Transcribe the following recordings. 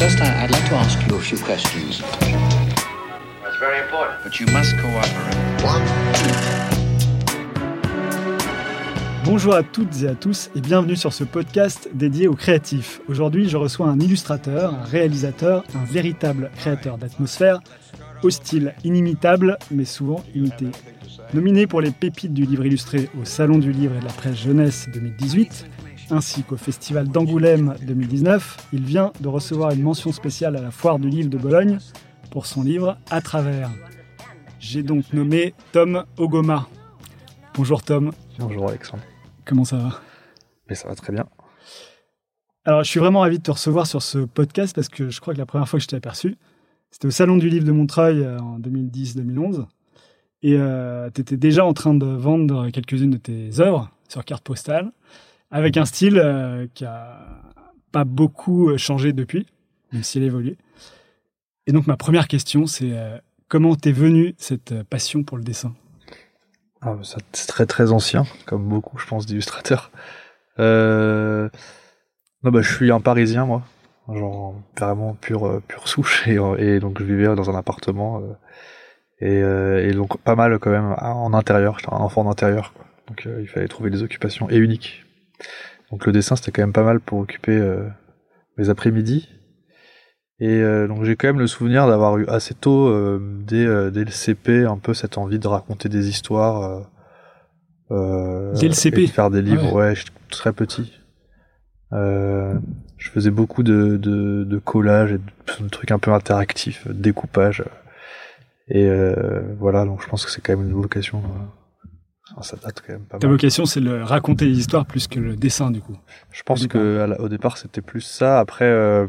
First, I- like to ask you a few questions. That's very important. But you must cooperate. Bonjour à toutes et à tous et bienvenue sur ce podcast dédié aux créatifs. Aujourd'hui, je reçois un illustrateur, un réalisateur, un véritable créateur d'atmosphère, au style inimitable mais souvent imité. Nominé pour les pépites du livre illustré au Salon du livre et de la presse jeunesse 2018, ainsi qu'au Festival d'Angoulême 2019, il vient de recevoir une mention spéciale à la Foire du livre de Bologne pour son livre À travers. J'ai donc nommé Tom Ogoma. Bonjour Tom, Bonjour Alexandre. comment ça va? Mais ça va très bien. Alors, je suis vraiment ravi de te recevoir sur ce podcast parce que je crois que la première fois que je t'ai aperçu, c'était au Salon du Livre de Montreuil euh, en 2010-2011. Et tu étais déjà en train de vendre quelques-unes de tes œuvres sur carte postale, avec un style euh, qui a pas beaucoup euh, changé depuis, même s'il a évolué. Et donc, ma première question, c'est euh, comment t'es venue cette passion pour le dessin? Ah, ça, c'est très très ancien, comme beaucoup, je pense, d'illustrateurs. Non, bah, je suis un Parisien, moi. Genre, vraiment pure, pure souche. Et, donc, je vivais dans un appartement. et, donc, pas mal quand même en intérieur. J'étais un enfant d'intérieur. Donc, il fallait trouver des occupations et uniques. Donc, le dessin, c'était quand même pas mal pour occuper euh, mes après-midi. Et euh, donc j'ai quand même le souvenir d'avoir eu assez tôt, euh, dès, euh, dès le CP, un peu cette envie de raconter des histoires. Euh, euh, Dès le CP? et de faire des livres, ouais, j'étais très petit. Euh, je faisais beaucoup de, de, de collages et de, de trucs un peu interactifs, découpage. Et euh, voilà, donc je pense que c'est quand même une vocation. Ça date quand même pas Ta mal. vocation, c'est le raconter les histoires plus que le dessin, du coup. Je pense que la- au départ c'était plus ça. Après, euh,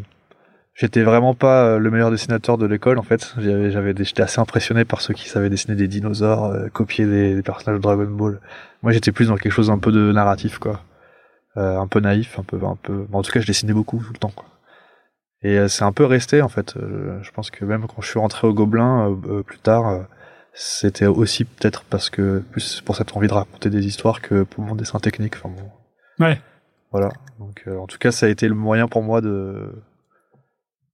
j'étais vraiment pas euh, le meilleur dessinateur de l'école en fait. J'avais, j'étais assez impressionné par ceux qui savaient dessiner des dinosaures, euh, copier des, des personnages de Dragon Ball. Moi, j'étais plus dans quelque chose un peu de narratif quoi, Euh, un peu naïf, un peu, un peu. en tout cas, je dessinais beaucoup tout le temps quoi. Et c'est un peu resté en fait. Je pense que même quand je suis rentré au Gobelin plus tard. C'était aussi peut-être parce que plus pour cette envie de raconter des histoires que pour mon dessin technique. Enfin bon, Ouais. voilà. Donc, euh, en tout cas, ça a été le moyen pour moi de.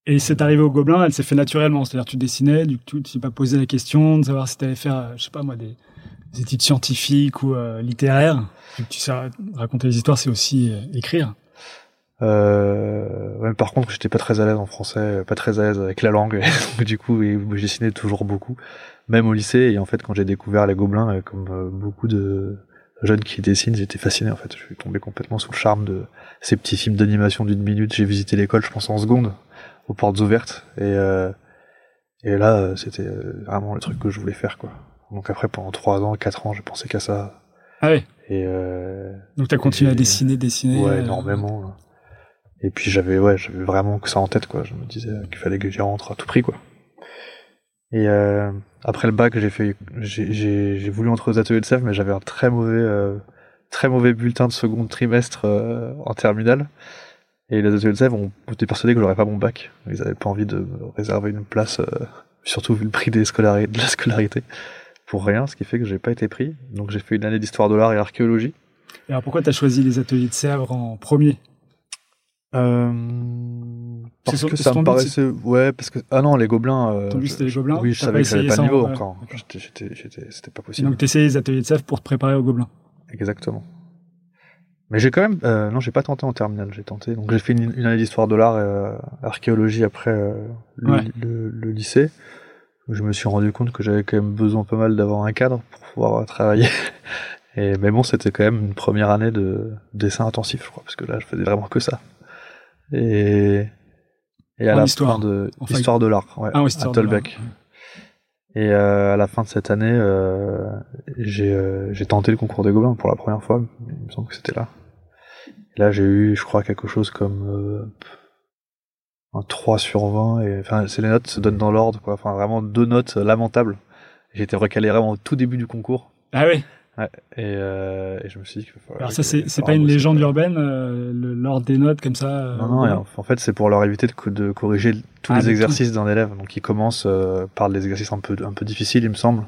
Et c'est arrivé au Gobelin, elle s'est fait naturellement. C'est-à-dire, tu dessinais, du coup, tu t'es pas posé la question de savoir si tu allais faire, euh, je sais pas moi, des, des études scientifiques ou euh, littéraires. Vu que tu sais raconter les histoires, c'est aussi euh, écrire. Euh... ouais, par contre, j'étais pas très à l'aise en français, pas très à l'aise avec la langue. Donc, du coup, et je dessinais toujours beaucoup, même au lycée. Et en fait, quand j'ai découvert les Gobelins, euh, comme euh, beaucoup de jeunes qui dessinent, j'étais fasciné. En fait, je suis tombé complètement sous le charme de ces petits films d'animation d'une minute. J'ai visité l'école, je pense en seconde, aux portes ouvertes. Et euh... et là, euh, c'était vraiment le truc que je voulais faire, quoi. Donc après, pendant trois ans, quatre ans, j'ai pensé qu'à ça. Ah ouais. Et euh, Donc, tu as continué à dessiner, dessiner. Ouais, énormément. là. Et puis j'avais ouais, j'avais vraiment que ça en tête quoi. Je me disais qu'il fallait que j'y rentre à tout prix quoi. Et euh, après le bac, j'ai fait j'ai voulu entrer aux ateliers de Sèvres mais j'avais un très mauvais euh, très mauvais bulletin de second trimestre euh, en terminale. Et les ateliers de Sèvres ont été persuadés que j'aurais pas mon bac. Ils avaient pas envie de me réserver une place euh, surtout vu le prix des scolari- de la scolarité pour rien, ce qui fait que j'ai pas été pris. Donc j'ai fait une année d'histoire de l'art et archéologie. Et alors, pourquoi tu as choisi les ateliers de Sèvres en premier? Euh, parce que ça me paraissait ouais parce que ah non les gobelins euh, Ton but, c'était les Gobelins. Oui je savais que j'avais pas le niveau ouais, encore. C'était pas Et possible donc, tu essayé les ateliers de Sèvres pour te préparer au Gobelin. exactement. Mais j'ai quand même euh, non j'ai pas tenté en terminale j'ai tenté. Donc j'ai fait une, une année d'histoire de l'art et euh, archéologie après euh, le, Ouais. le- le lycée. Je me suis rendu compte que j'avais quand même besoin pas mal d'avoir un cadre pour pouvoir travailler. Et mais bon c'était quand même une première année de dessin intensif je crois parce que là je faisais vraiment que ça. Et et à En la histoire. fin de Enfin, histoire de l'art ouais, Ah, oui, à. Tolbeck et euh, à la fin de cette année euh, j'ai euh, j'ai tenté le concours des gobelins pour la première fois. Il me semble que c'était là. Et là j'ai eu je crois quelque chose comme euh, un 3 sur 20 et enfin c'est les notes se donnent dans l'ordre quoi. Enfin vraiment deux notes lamentables. J'étais recalé vraiment au tout début du concours. Ah oui. Ouais, et, euh, et je me suis dit fallait- Alors ça, c'est pas une légende urbaine, euh, le- l'ordre des notes comme ça euh, Non, non, en fait, c'est pour leur éviter de, co- de corriger tous Ah, les tout. exercices d'un élève. Donc, ils commencent euh, par des exercices un peu, un peu difficiles, il me semble.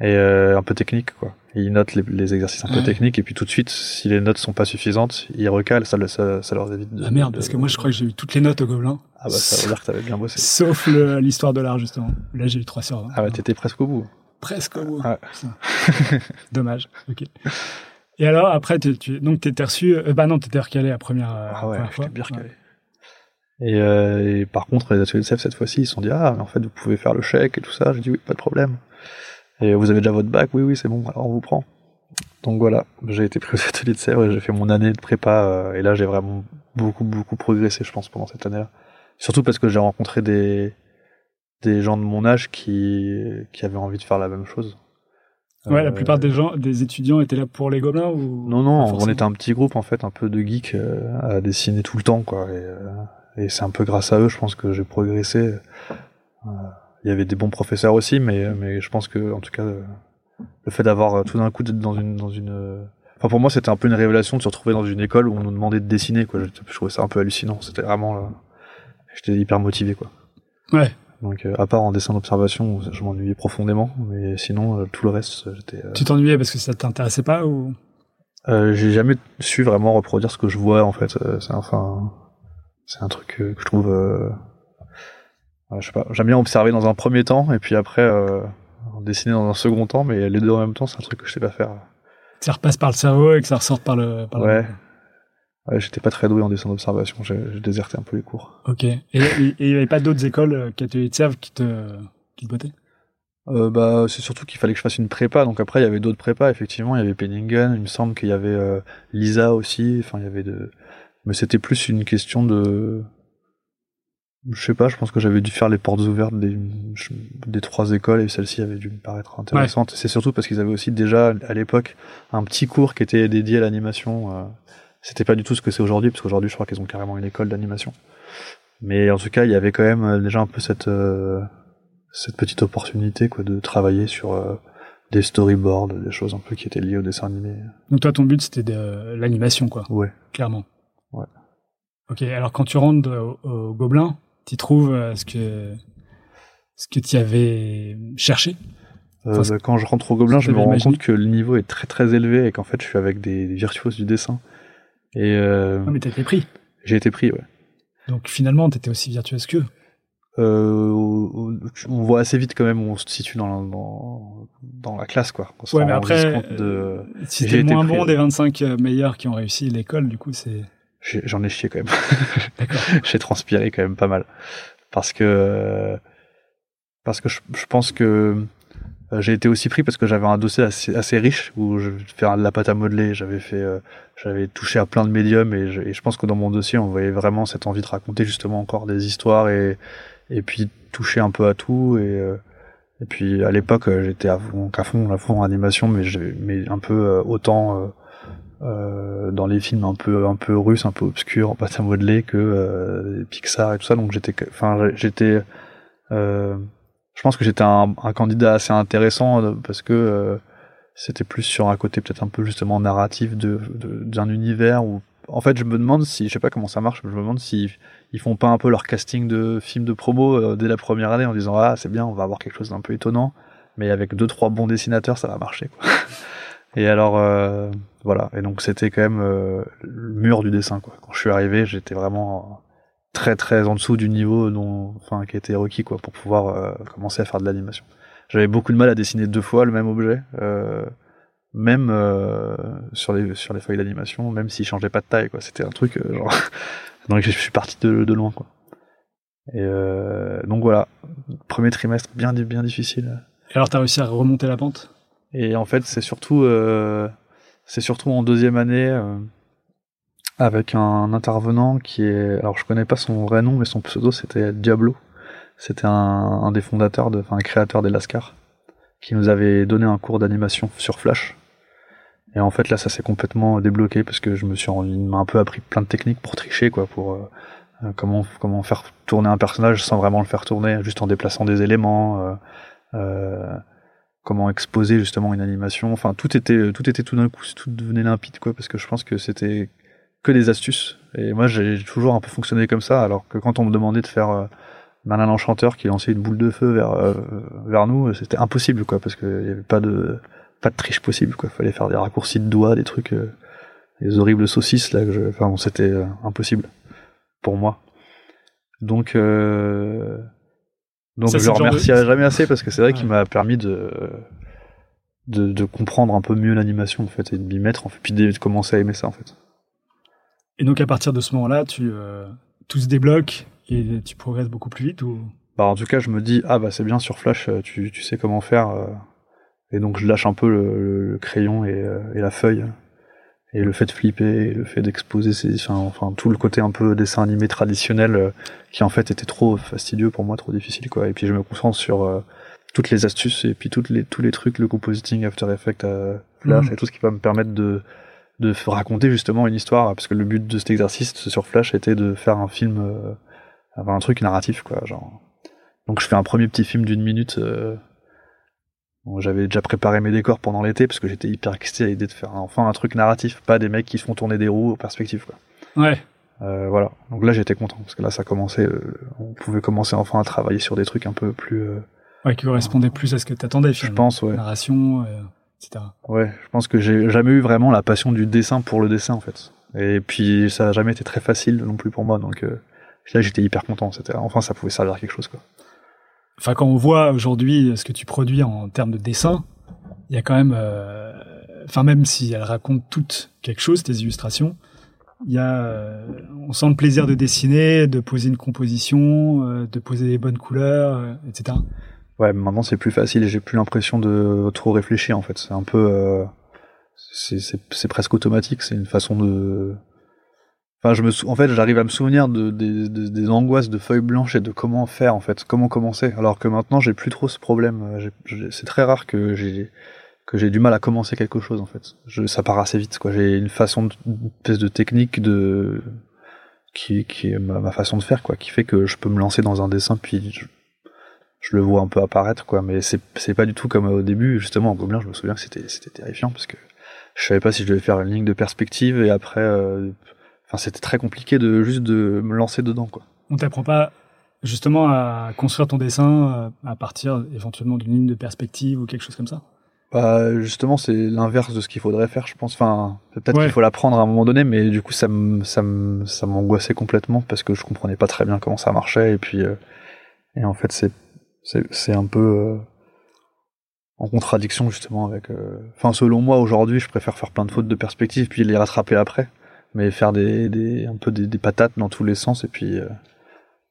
et un peu technique quoi. Et ils notent les, les exercices un peu techniques et puis tout de suite, si les notes sont pas suffisantes, ils recalent, ça, le- ça, ça leur évite de. Ah merde, de- parce que moi je crois que j'ai eu toutes les notes au Gobelin. Ah bah ça veut dire que t'avais bien bossé. Sauf l'histoire de l'art, justement. Là, j'ai eu 3 sur 20. Ah ouais, t'étais presque au bout. Presque au bout. Ouais. Putain. Dommage. Ok. Et alors, après, tu, tu, donc, t'étais reçu. euh, bah non, t'étais recalé la première, euh, Ah ouais, première fois. j'étais bien recalé. Et, euh, et par contre, les ateliers de CEF, cette fois-ci, ils se sont dit, ah, mais en fait, vous pouvez faire le chèque et tout ça. J'ai dit, oui, pas de problème. Et vous avez déjà votre bac Oui, oui, c'est bon, alors on vous prend. Donc voilà, j'ai été pris aux ateliers de Sèvres et j'ai fait mon année de prépa. euh, et là, j'ai vraiment beaucoup, beaucoup progressé, je pense, pendant cette année-là. Surtout parce que j'ai rencontré des, des gens de mon âge qui, qui avaient envie de faire la même chose. Ouais, la Euh, plupart des gens, des étudiants étaient là pour les Gobelins ou non, non, on était un petit groupe en fait, un peu de geeks euh, à dessiner tout le temps, quoi. Et, euh, et c'est un peu grâce à eux, je pense que j'ai progressé. Il y avait des bons professeurs aussi, mais mais je pense que en tout cas, le fait d'avoir tout d'un coup d'être dans une dans une, enfin pour moi c'était un peu une révélation de se retrouver dans une école où on nous demandait de dessiner, quoi. Je, je trouvais ça un peu hallucinant. C'était vraiment, j'étais hyper motivé, quoi. Ouais. Donc euh, à part en dessin d'observation, où je m'ennuyais profondément, mais sinon euh, tout le reste, j'étais. euh, Tu t'ennuyais parce que ça t'intéressait pas ou? Euh, j'ai jamais su vraiment reproduire ce que je vois en fait. Euh, c'est enfin, c'est un truc euh, que je trouve. Euh... je sais pas. J'aime bien observer dans un premier temps et puis après euh, dessiner dans un second temps, mais les deux en même temps, c'est un truc que je sais pas faire. ça repasse par le cerveau et que ça ressorte par le. Par Ouais. Le... Ouais, j'étais pas très doué en dessin d'observation. J'ai j'ai déserté un peu les cours. Ok. Et et- et il y avait pas d'autres écoles euh, qui étaient de Sèvres qui te qui te bottaient? Euh, bah, c'est surtout qu'il fallait que je fasse une prépa. Donc après, il y avait d'autres prépas. Effectivement, il y avait Penningen. Il me semble qu'il y avait euh, Lisa aussi. Enfin, il y avait de. Mais c'était plus une question de. Je sais pas. Je pense que j'avais dû faire les portes ouvertes des, des trois écoles et celle-ci avait dû me paraître intéressante. C'est surtout parce qu'ils avaient aussi déjà à l'époque un petit cours qui était dédié à l'animation. euh, C'était pas du tout ce que c'est aujourd'hui, parce qu'aujourd'hui, je crois qu'ils ont carrément une école d'animation. Mais en tout cas, il y avait quand même euh, déjà un peu cette euh, cette petite opportunité quoi de travailler sur euh, des storyboards, des choses un peu qui étaient liées au dessin animé. Donc toi, ton but c'était de l'animation, quoi, Ouais. clairement. Ouais. Ok. Alors quand tu rentres au, au Gobelin, tu trouves ce que ce que tu avais cherché? Enfin, bah, quand je rentre au Gobelin, je me rends compte que le niveau est très très élevé et qu'en fait, je suis avec des virtuoses du dessin. Et euh, Ah, mais t'as été pris. j'ai été pris, ouais. Donc finalement, t'étais aussi virtuose qu'eux. Euh, on voit assez vite quand même où on se situe dans la, dans, dans la classe, quoi. On Ouais, mais après, de... euh, si t'es moins pris, bon des 25 euh, meilleurs qui ont réussi l'école, du coup, c'est. J'en ai chié quand même. D'accord. j'ai transpiré quand même pas mal parce que parce que je, je pense que j'ai été aussi pris parce que j'avais un dossier assez, assez riche où je fais de la pâte à modeler j'avais fait euh, j'avais touché à plein de médiums et je, et je pense que dans mon dossier on voyait vraiment cette envie de raconter justement encore des histoires et et puis toucher un peu à tout et euh, et puis à l'époque euh, j'étais à fond à fond à fond en animation mais mais un peu euh, autant euh, euh, dans les films un peu un peu russes, un peu obscurs, en pâte à modeler que euh, Pixar et tout ça. Donc j'étais, enfin j'étais, euh, je pense que j'étais un, un candidat assez intéressant euh, parce que euh, c'était plus sur un côté peut-être un peu justement narratif de d'un univers où en fait je me demande si je sais pas comment ça marche, mais je me demande si ils font pas un peu leur casting de films de promo euh, dès la première année en disant ah c'est bien on va avoir quelque chose d'un peu étonnant mais avec deux trois bons dessinateurs ça va marcher quoi. Et alors euh, voilà, et donc c'était quand même euh, le mur du dessin quoi. Quand je suis arrivé, j'étais vraiment très très en dessous du niveau dont enfin qui était requis quoi pour pouvoir euh, commencer à faire de l'animation. J'avais beaucoup de mal à dessiner deux fois le même objet, euh, même euh, sur les sur les feuilles d'animation, même s'il changeait pas de taille quoi. C'était un truc genre donc je suis parti de, de loin quoi. Et donc voilà, premier trimestre bien bien difficile. Et alors, t'as réussi à remonter la pente? Et en fait, c'est surtout, c'est surtout en deuxième année avec un intervenant qui est, alors je connais pas son vrai nom, mais son pseudo c'était Diablo. C'était un, un des fondateurs, de, enfin un créateur des Lascar, qui nous avait donné un cours d'animation sur Flash. Et en fait là, ça s'est complètement débloqué parce que je me suis, il m'a un peu appris plein de techniques pour tricher, quoi, pour euh, euh, comment comment faire tourner un personnage sans vraiment le faire tourner, juste en déplaçant des éléments. euh, euh, comment exposer justement une animation. Enfin, tout était, tout était tout d'un coup, tout devenait limpide, quoi, parce que je pense que c'était que des astuces. Et moi, j'ai toujours un peu fonctionné comme ça, alors que quand on me demandait de faire euh, Merlin l'enchanteur qui lançait une boule de feu vers euh, vers nous, c'était impossible quoi parce qu'il y avait pas de pas de triche possible quoi. Fallait faire des raccourcis de doigts, des trucs, euh, des horribles saucisses là. Que je... Enfin, bon, c'était euh, impossible pour moi. Donc euh, donc Ça, je le de- remercierai jamais assez parce que c'est vrai qu'il m'a permis de, de de comprendre un peu mieux l'animation en fait et de m'y mettre en fait puis de commencer à aimer ça en fait. Et donc à partir de ce moment-là, tu euh, tout se débloque et tu progresses beaucoup plus vite ou? Bah, en tout cas, je me dis, ah bah c'est bien sur Flash, euh, tu, tu sais comment faire. euh, et donc je lâche un peu le, le- crayon et, euh, et la feuille. Et le fait de flipper, et le fait d'exposer ces, enfin, enfin, tout le côté un peu dessin animé traditionnel euh, qui en fait était trop fastidieux pour moi, trop difficile quoi. Et puis je me concentre sur euh, toutes les astuces et puis toutes les, tous les trucs, le compositing, After Effects, Flash Mhm. et tout ce qui va me permettre de de raconter justement une histoire parce que le but de cet exercice sur Flash était de faire un film, euh, enfin, un truc narratif quoi, genre. Donc je fais un premier petit film d'une minute. euh, bon, J'avais déjà préparé mes décors pendant l'été parce que j'étais hyper excité à l'idée de faire enfin un truc narratif, pas des mecs qui se font tourner des roues aux perspectives quoi. Ouais. Euh, voilà. Donc là j'étais content parce que là ça commençait, euh, on pouvait commencer enfin à travailler sur des trucs un peu plus. euh, Ouais, qui correspondait plus à ce que t'attendais je pense ouais. Narration, euh, etc. Ouais, je pense que j'ai jamais eu vraiment la passion du dessin pour le dessin en fait. Et puis ça a jamais été très facile non plus pour moi donc euh, là j'étais hyper content. C'était enfin ça pouvait servir à quelque chose quoi. Enfin, quand on voit aujourd'hui ce que tu produis en termes de dessin, il y a quand même, euh, enfin même si elles racontent toutes quelque chose, tes illustrations, il y a, euh, on sent le plaisir de dessiner, de poser une composition, euh, de poser des bonnes couleurs, euh, etc. Ouais, maintenant c'est plus facile et j'ai plus l'impression de trop réfléchir en fait. C'est un peu, euh, c'est presque automatique. C'est une façon de. Enfin, je me sou- en fait, j'arrive à me souvenir de, des, des, des angoisses de feuilles blanches et de comment faire en fait, comment commencer. Alors que maintenant j'ai plus trop ce problème. C'est très rare que j'ai que j'ai du mal à commencer quelque chose en fait. Je, ça part assez vite quoi. J'ai une façon, de, une espèce de technique de qui, qui est ma, ma façon de faire quoi, qui fait que je peux me lancer dans un dessin puis je, je le vois un peu apparaître quoi mais c'est c'est pas du tout comme au début justement en gobelin je me souviens que c'était c'était terrifiant parce que je savais pas si je devais faire une ligne de perspective et après euh, enfin c'était très compliqué de juste de me lancer dedans quoi On t'apprend pas justement à construire ton dessin euh, à partir éventuellement d'une ligne de perspective ou quelque chose comme ça? bah, justement c'est l'inverse de ce qu'il faudrait faire je pense enfin peut-être Ouais. qu'il faut l'apprendre à un moment donné mais du coup ça me ça me ça m'angoissait complètement parce que je comprenais pas très bien comment ça marchait et puis euh, et en fait c'est c'est un peu euh, en contradiction justement avec euh, enfin selon moi aujourd'hui je préfère faire plein de fautes de perspective puis les rattraper après mais faire des, des un peu des, des patates dans tous les sens et puis euh,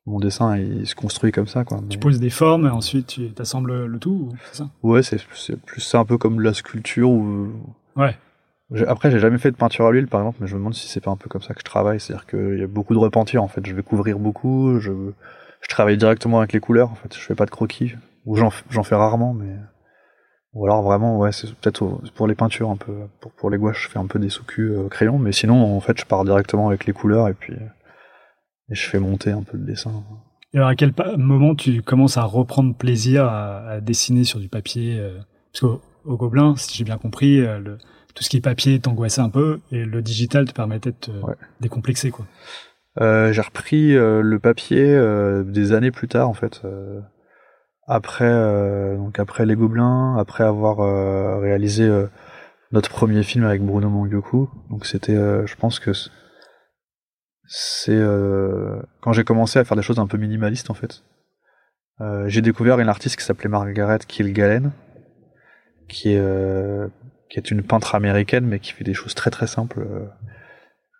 mon dessin il se construit comme ça quoi Tu poses des formes et ensuite tu t'assembles le tout, ou c'est ça? Ouais c'est plus ça un peu comme de la sculpture ou Ouais. Après, j'ai jamais fait de peinture à l'huile, par exemple, mais je me demande si c'est pas un peu comme ça que je travaille. C'est-à-dire qu'il y a beaucoup de repentir, en fait. Je vais couvrir beaucoup, je, je travaille directement avec les couleurs, en fait. Je fais pas de croquis. Ou j'en, fais rarement, mais. Ou alors vraiment, ouais, c'est peut-être pour les peintures, un peu. Pour, pour les gouaches, je fais un peu des sous-culs euh, crayon, mais sinon, en fait, je pars directement avec les couleurs et puis. Et je fais monter un peu le dessin. Et alors à quel moment tu commences à reprendre plaisir à, à dessiner sur du papier euh, Parce qu'au au Gobelin, si j'ai bien compris, euh, le, tout ce qui est papier t'angoissait un peu et le digital te permettait de te Ouais. décomplexer. Quoi. Euh, j'ai repris euh, le papier euh, des années plus tard en fait. après donc après les Gobelins, après avoir réalisé notre premier film avec Bruno Mangyoku. Donc c'était, euh, je pense que c'est euh, quand j'ai commencé à faire des choses un peu minimalistes en fait. Euh, j'ai découvert une artiste qui s'appelait Margaret Kilgallen, qui est qui est une peintre américaine mais qui fait des choses très très simples.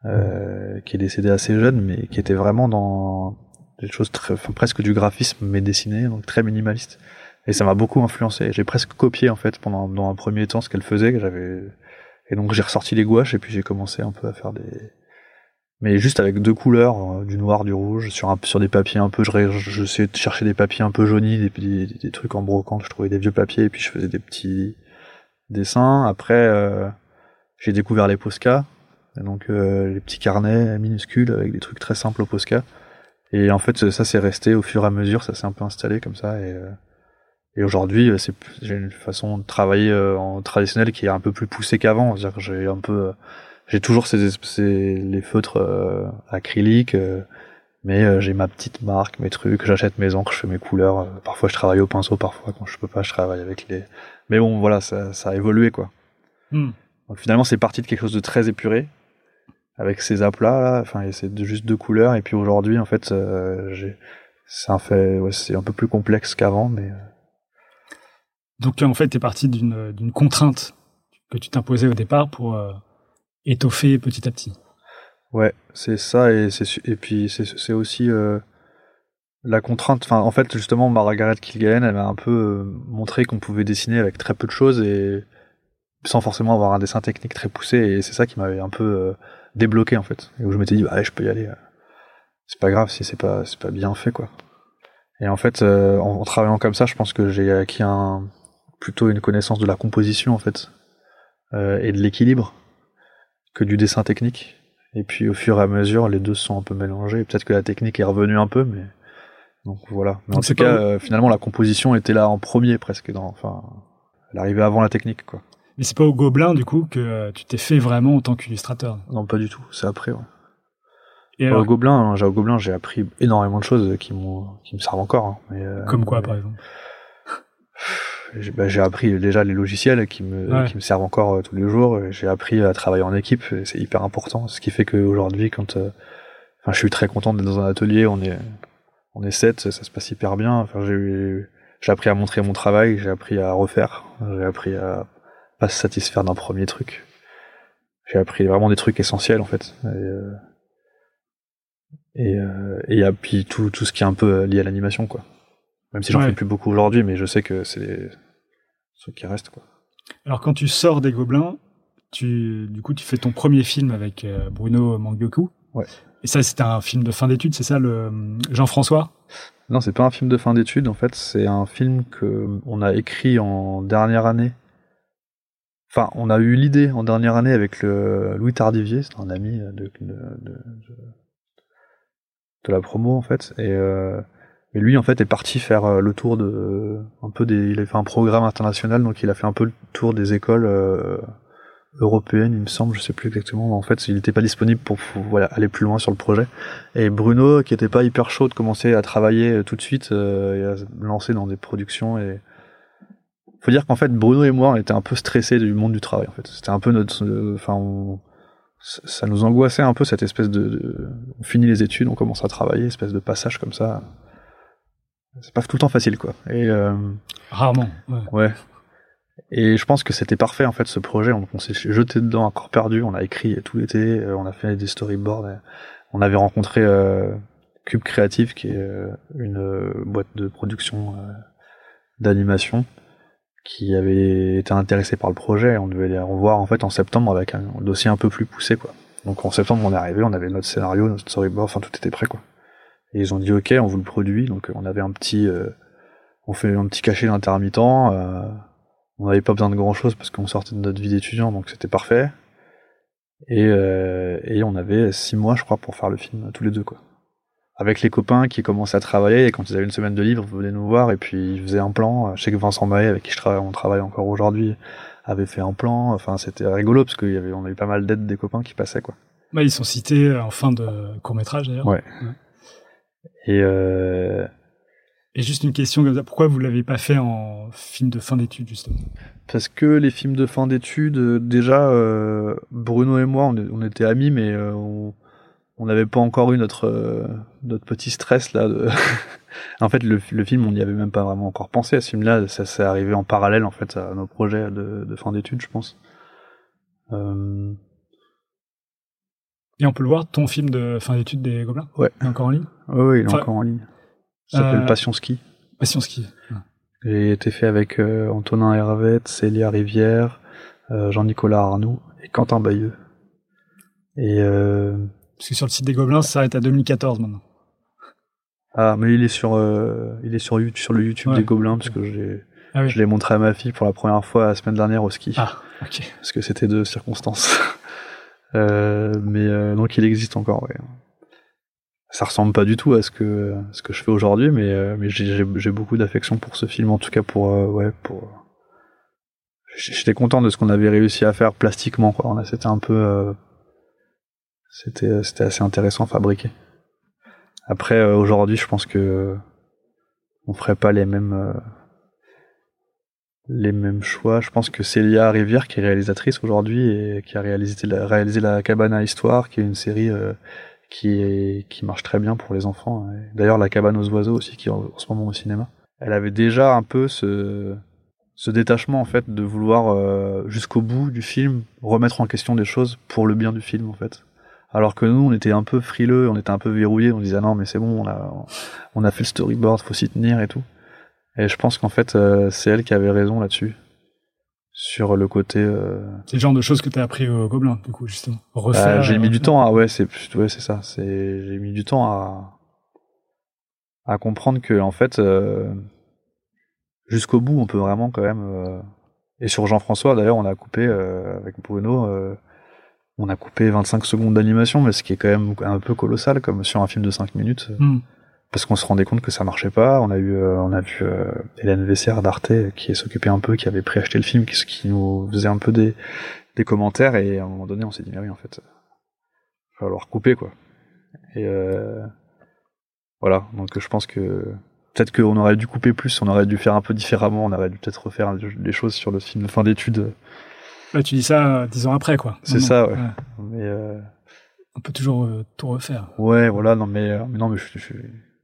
Euh, qui est décédé assez jeune, mais qui était vraiment dans des choses très, enfin, presque du graphisme, mais dessiné, donc très minimaliste. Et ça m'a beaucoup influencé. J'ai presque copié en fait pendant dans un premier temps ce qu'elle faisait. que J'avais et donc j'ai ressorti les gouaches et puis j'ai commencé un peu à faire des, mais juste avec deux couleurs, euh, du noir, du rouge, sur un, sur des papiers un peu. Je, je sais chercher des papiers un peu jaunis, des, des, des trucs en brocante. Je trouvais des vieux papiers et puis je faisais des petits dessins. Après, euh, j'ai découvert les Posca, et donc euh, les petits carnets minuscules avec des trucs très simples au Posca. Et en fait, ça s'est resté au fur et à mesure, ça s'est un peu installé comme ça. Et, euh, et aujourd'hui, euh, c'est j'ai une façon de travailler euh, en traditionnel qui est un peu plus poussée qu'avant. C'est-à-dire que j'ai un peu, euh, j'ai toujours ces, ces les feutres euh, acryliques, Mais euh, j'ai ma petite marque, mes trucs, j'achète mes encres, je fais mes couleurs. parfois je travaille au pinceau, parfois quand je peux pas, je travaille avec les. Mais bon, voilà, ça, ça a évolué quoi. Hmm. Donc finalement, c'est parti de quelque chose de très épuré, avec ces aplats là. Enfin, c'est juste deux couleurs. Et puis aujourd'hui, en fait, euh, c'est un fait, ouais, c'est un peu plus complexe qu'avant, mais euh, Donc en fait, tu es parti d'une contrainte que tu t'imposais au départ pour euh, étoffer petit à petit. ouais, c'est ça. Et c'est et puis c'est aussi euh, la contrainte. Enfin, en fait, justement, Margaret Kilgallen, elle m'a un peu montré qu'on pouvait dessiner avec très peu de choses et sans forcément avoir un dessin technique très poussé. Et c'est ça qui m'avait un peu débloqué en fait. Et où je m'étais dit, bah, je peux y aller. euh. C'est pas grave si c'est pas c'est pas bien fait quoi. Et en fait, euh, en, en travaillant comme ça, je pense que j'ai acquis un plutôt une connaissance de la composition en fait euh, et de l'équilibre que du dessin technique. Et puis au fur et à mesure, les deux sont un peu mélangés. Peut-être que la technique est revenue un peu, mais donc voilà. Mais en tout cas, euh, finalement, la composition était là en premier presque. Dans, enfin, elle arrivait avant la technique, quoi. Mais c'est pas au Gobelin du coup que euh, tu t'es fait vraiment en tant qu'illustrateur? Non, pas du tout. C'est après. Ouais. Et Au Gobelin, hein, j'ai au Gobelin, j'ai appris énormément de choses qui m'ont, qui me servent encore. hein. Mais, euh, comme quoi mais- par exemple? J'ai bah, j'ai appris déjà les logiciels qui me, Ouais. qui me servent encore euh, tous les jours. J'ai appris à travailler en équipe, et c'est hyper important. Ce qui fait qu'aujourd'hui, quand, euh, enfin, je suis très content d'être dans un atelier, on est, on est sept, ça se passe hyper bien. Enfin, j'ai, j'ai appris à montrer mon travail, j'ai appris à refaire, j'ai appris à pas se satisfaire d'un premier truc. J'ai appris vraiment des trucs essentiels en fait. Et, euh, et, euh, et puis tout, tout ce qui est un peu euh, lié à l'animation quoi. Même si j'en Ouais. fais plus beaucoup aujourd'hui, mais je sais que c'est des trucs qui restent quoi. Alors quand tu sors des Gobelins, tu du coup tu fais ton premier film avec euh, Bruno Mangyoku. Ouais. Et ça c'était un film de fin d'études, c'est ça le Jean-François? Non, c'est pas un film de fin d'études, en fait, c'est un film que on a écrit en dernière année. Enfin, on a eu l'idée en dernière année avec le Louis Tardivier, c'est un ami de, de, de, de- la promo en fait, et, euh, lui en fait est parti faire euh, le tour de un peu des, il a fait un programme international, donc il a fait un peu le tour des écoles euh, européennes, il me semble, je sais plus exactement. En fait, il n'était pas disponible pour voilà, aller plus loin sur le projet. Et Bruno, qui était pas hyper chaud de commencer à travailler euh, tout de suite euh, et à se lancer dans des productions et faut dire qu'en fait Bruno et moi on était un peu stressés du monde du travail en fait. C'était un peu notre euh, enfin on- ça nous angoissait un peu cette espèce de, de- on finit les études, on commence à travailler, espèce de passage comme ça. C'est pas tout le temps facile quoi. Et euh, Rarement. ouais. Ouais. Et je pense que c'était parfait en fait ce projet. On, on s'est jeté dedans à corps perdu. On a écrit tout l'été. euh, on a fait des storyboards. on avait rencontré euh, Cube Creative qui est une boîte de production euh, d'animation qui avait été intéressée par le projet. On devait les revoir en fait en septembre avec un dossier un peu plus poussé quoi. Donc en septembre on est arrivé, on avait notre scénario, notre storyboard, enfin tout était prêt quoi. Et ils ont dit ok, on vous le produit. Donc on avait un petit euh, on fait un petit cachet d'intermittent. euh, on n'avait pas besoin de grand chose parce qu'on sortait de notre vie d'étudiant, donc c'était parfait. Et, euh, et on avait six mois, je crois, pour faire le film tous les deux, quoi. Avec les copains qui commençaient à travailler, et quand ils avaient une semaine de livre, ils venaient nous voir, et puis ils faisaient un plan. Je sais que Vincent Maé, avec qui je travaille, on travaille encore aujourd'hui, avait fait un plan. Enfin, c'était rigolo parce qu'on avait, on a eu pas mal d'aides des copains qui passaient, quoi. Bah, ils sont cités en fin de court métrage d'ailleurs. Ouais. Et euh, Et juste une question comme ça, pourquoi vous l'avez pas fait en film de fin d'études justement? Parce que les films de fin d'études, euh, déjà, euh, Bruno et moi, on, était amis, mais euh, on n'avait pas encore eu notre euh, notre petit stress là. De... en fait, le, le film, on n'y avait même pas vraiment encore pensé à ce film-là. Ça s'est arrivé en parallèle en fait à nos projets de, de fin d'études, je pense. Euh, Et on peut le voir, ton film de fin d'études des Gobelins Ouais. Il est encore en ligne ouais, ouais, il est Enfin, encore en ligne. Ça s'appelle euh, Passion Ski. Passion Ski. Ouais. J'ai été fait avec euh, Antonin Hervette, Célia Rivière, euh, Jean-Nicolas Arnoux et Quentin Bayeux. Et euh, Parce que sur le site des Gobelins, ça s'arrête à 2014 maintenant. Ah, mais il est sur, euh, il est sur, You- sur le YouTube Ouais. des Gobelins, parce que j'ai, Ah oui. je l'ai montré à ma fille pour la première fois la semaine dernière au ski. Ah, ok. Parce que c'était de circonstances. Euh, mais euh, donc il existe encore, ouais. Ça ressemble pas du tout à ce que, ce que je fais aujourd'hui, mais, euh, mais j'ai, beaucoup d'affection pour ce film, en tout cas pour, euh, ouais, pour. J'étais content de ce qu'on avait réussi à faire plastiquement, quoi. C'était un peu, euh, c'était, c'était assez intéressant à fabriquer. Après, euh, aujourd'hui, je pense que on ferait pas les mêmes euh, les mêmes choix. Je pense que Célia Rivière, qui est réalisatrice aujourd'hui et qui a réalisé la, Cabane à Histoire, qui est une série euh, qui est qui marche très bien pour les enfants. D'ailleurs, la Cabane aux oiseaux aussi, qui est en, ce moment au cinéma. Elle avait déjà un peu ce détachement en fait de vouloir jusqu'au bout du film remettre en question des choses pour le bien du film en fait. Alors que nous, on était un peu frileux, on était un peu verrouillés, on disait non mais c'est bon, on a on a fait le storyboard, faut s'y tenir et tout. Et je pense qu'en fait euh, c'est elle qui avait raison là-dessus sur le côté. Euh... C'est le genre de choses que t'as appris au Gobelin du coup justement. Refaire. Euh, j'ai mis du temps à ouais c'est ouais c'est ça c'est j'ai mis du temps à à comprendre que en fait euh, jusqu'au bout, on peut vraiment quand même. Euh... Et sur Jean-François, d'ailleurs, on a coupé euh, avec Bruno, euh, on a coupé 25 secondes d'animation, mais ce qui est quand même un peu colossal, comme sur un film de 5 minutes, Mm. parce qu'on se rendait compte que ça marchait pas. On a eu, euh, on a vu euh, Hélène Vessière d'Arte qui s'occupait un peu, qui avait préacheté le film, qui, qui nous faisait un peu des, des commentaires, et à un moment donné, on s'est dit mais oui, en fait, il va falloir couper quoi. Et euh, voilà, donc je pense que peut-être qu'on aurait dû couper plus, on aurait dû faire un peu différemment, on aurait dû peut-être refaire des choses sur le film de fin d'études. Là, tu dis ça euh, dix ans après, quoi. C'est ça, ouais. Mais euh, On peut toujours euh, tout refaire. ouais, voilà, non mais, euh, mais non, mais je, je,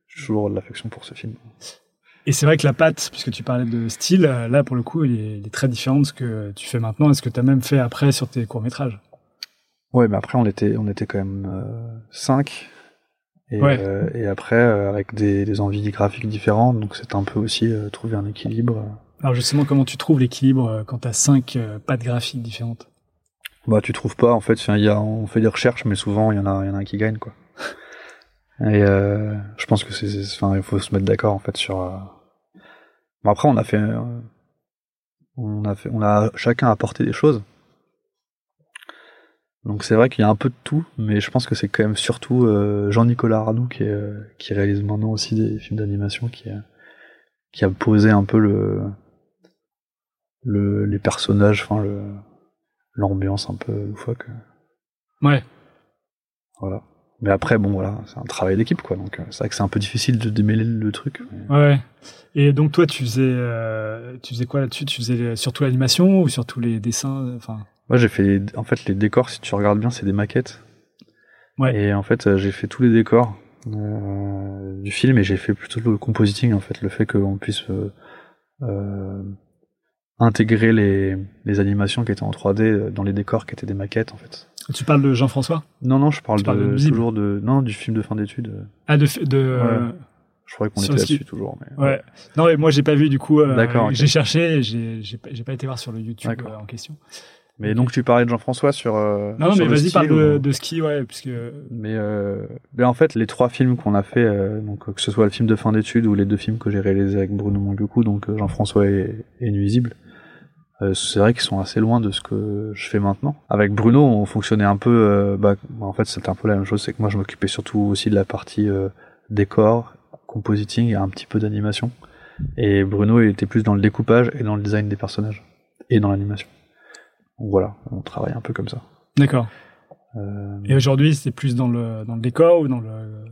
j'ai toujours de l'affection pour ce film. Et c'est vrai que la patte, puisque tu parlais de style, là, pour le coup, il est, il est très différent de ce que tu fais maintenant et ce que tu as même fait après sur tes courts-métrages. Ouais, mais après on était, on était quand même euh, cinq. Et, Ouais. euh, et après, euh, avec des, des envies graphiques différentes, donc c'est un peu aussi euh, trouver un équilibre. Alors justement, comment tu trouves l'équilibre euh, quand tu as cinq euh, pattes graphiques différentes? Bah, tu trouves pas, en fait, y a, on fait des recherches, mais souvent, il y en a, y en a un qui gagne, quoi. Et euh, je pense que c'est, enfin, il faut se mettre d'accord, en fait, sur. euh, Bon, après, on a fait, on a fait, on a chacun apporté des choses. Donc c'est vrai qu'il y a un peu de tout, mais je pense que c'est quand même surtout Jean-Nicolas Arnoux qui, réalise maintenant aussi des films d'animation, qui a posé un peu le, le les personnages, enfin le l'ambiance un peu loufoque. Ouais. Voilà. Mais après, bon, voilà, c'est un travail d'équipe, quoi. Donc, euh, c'est vrai que c'est un peu difficile de démêler le truc. mais- Ouais. Et donc toi, tu faisais, euh, tu faisais quoi là-dessus? Tu faisais surtout l'animation ou surtout les dessins euh, Enfin, Moi, j'ai fait, en fait, les décors, si tu regardes bien, c'est des maquettes. Ouais. Et en fait, euh, j'ai fait tous les décors euh, du film et j'ai fait plutôt le compositing, en fait, le fait qu'on puisse euh, euh, intégrer les, les animations qui étaient en 3D dans les décors qui étaient des maquettes, en fait. tu parles de Jean-François? Non, non, je parle, de de, toujours de, non, du film de fin d'études. Ah, de, de euh, Je croyais qu'on était là-dessus toujours. Mais, ouais. Non, mais moi j'ai pas vu du coup. euh, D'accord. J'ai cherché, j'ai pas, été voir sur le YouTube euh, en question. Mais donc, tu parlais de Jean-François sur. euh, Non, non, sur mais vas-y parle de, ou- de ski, ouais, puisque Mais, euh, mais en fait, les trois films qu'on a fait, euh, donc que ce soit le film de fin d'études ou les deux films que j'ai réalisés avec Bruno Mongoku, donc euh, Jean-François et Nuisible, euh, c'est vrai qu'ils sont assez loin de ce que je fais maintenant. Avec Bruno, on fonctionnait un peu, euh, bah, en fait, c'était un peu la même chose, c'est que moi, je m'occupais surtout aussi de la partie euh, décor, compositing et un petit peu d'animation. Et Bruno, il était plus dans le découpage et dans le design des personnages et dans l'animation. Donc voilà, on travaille un peu comme ça. d'accord. Euh, Et aujourd'hui, c'est plus dans le dans le décor ou dans le,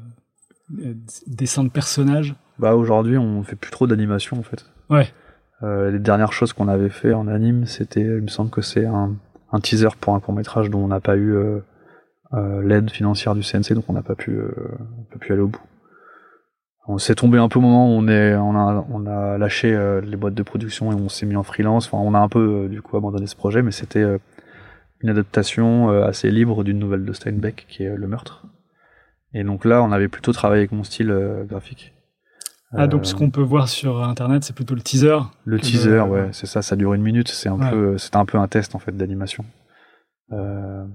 le dessin de personnages? Bah aujourd'hui, on fait plus trop d'animation en fait. Ouais. Euh, les dernières choses qu'on avait fait en anime, c'était, il me semble que c'est un, un teaser pour un court métrage dont on n'a pas eu euh, euh, l'aide financière du CNC, donc on n'a pas pu, on aller au bout. On s'est tombé un peu au moment où on est, on a, on a lâché les boîtes de production et on s'est mis en freelance. Enfin, on a un peu du coup abandonné ce projet, mais c'était une adaptation assez libre d'une nouvelle de Steinbeck qui est Le Meurtre. Et donc là, on avait plutôt travaillé avec mon style graphique. Ah, donc Euh, ce qu'on peut voir sur internet, c'est plutôt le teaser. le teaser, le- ouais, c'est ça, ça dure une minute, c'est un Ouais. peu, c'était un peu un test en fait d'animation. Euh,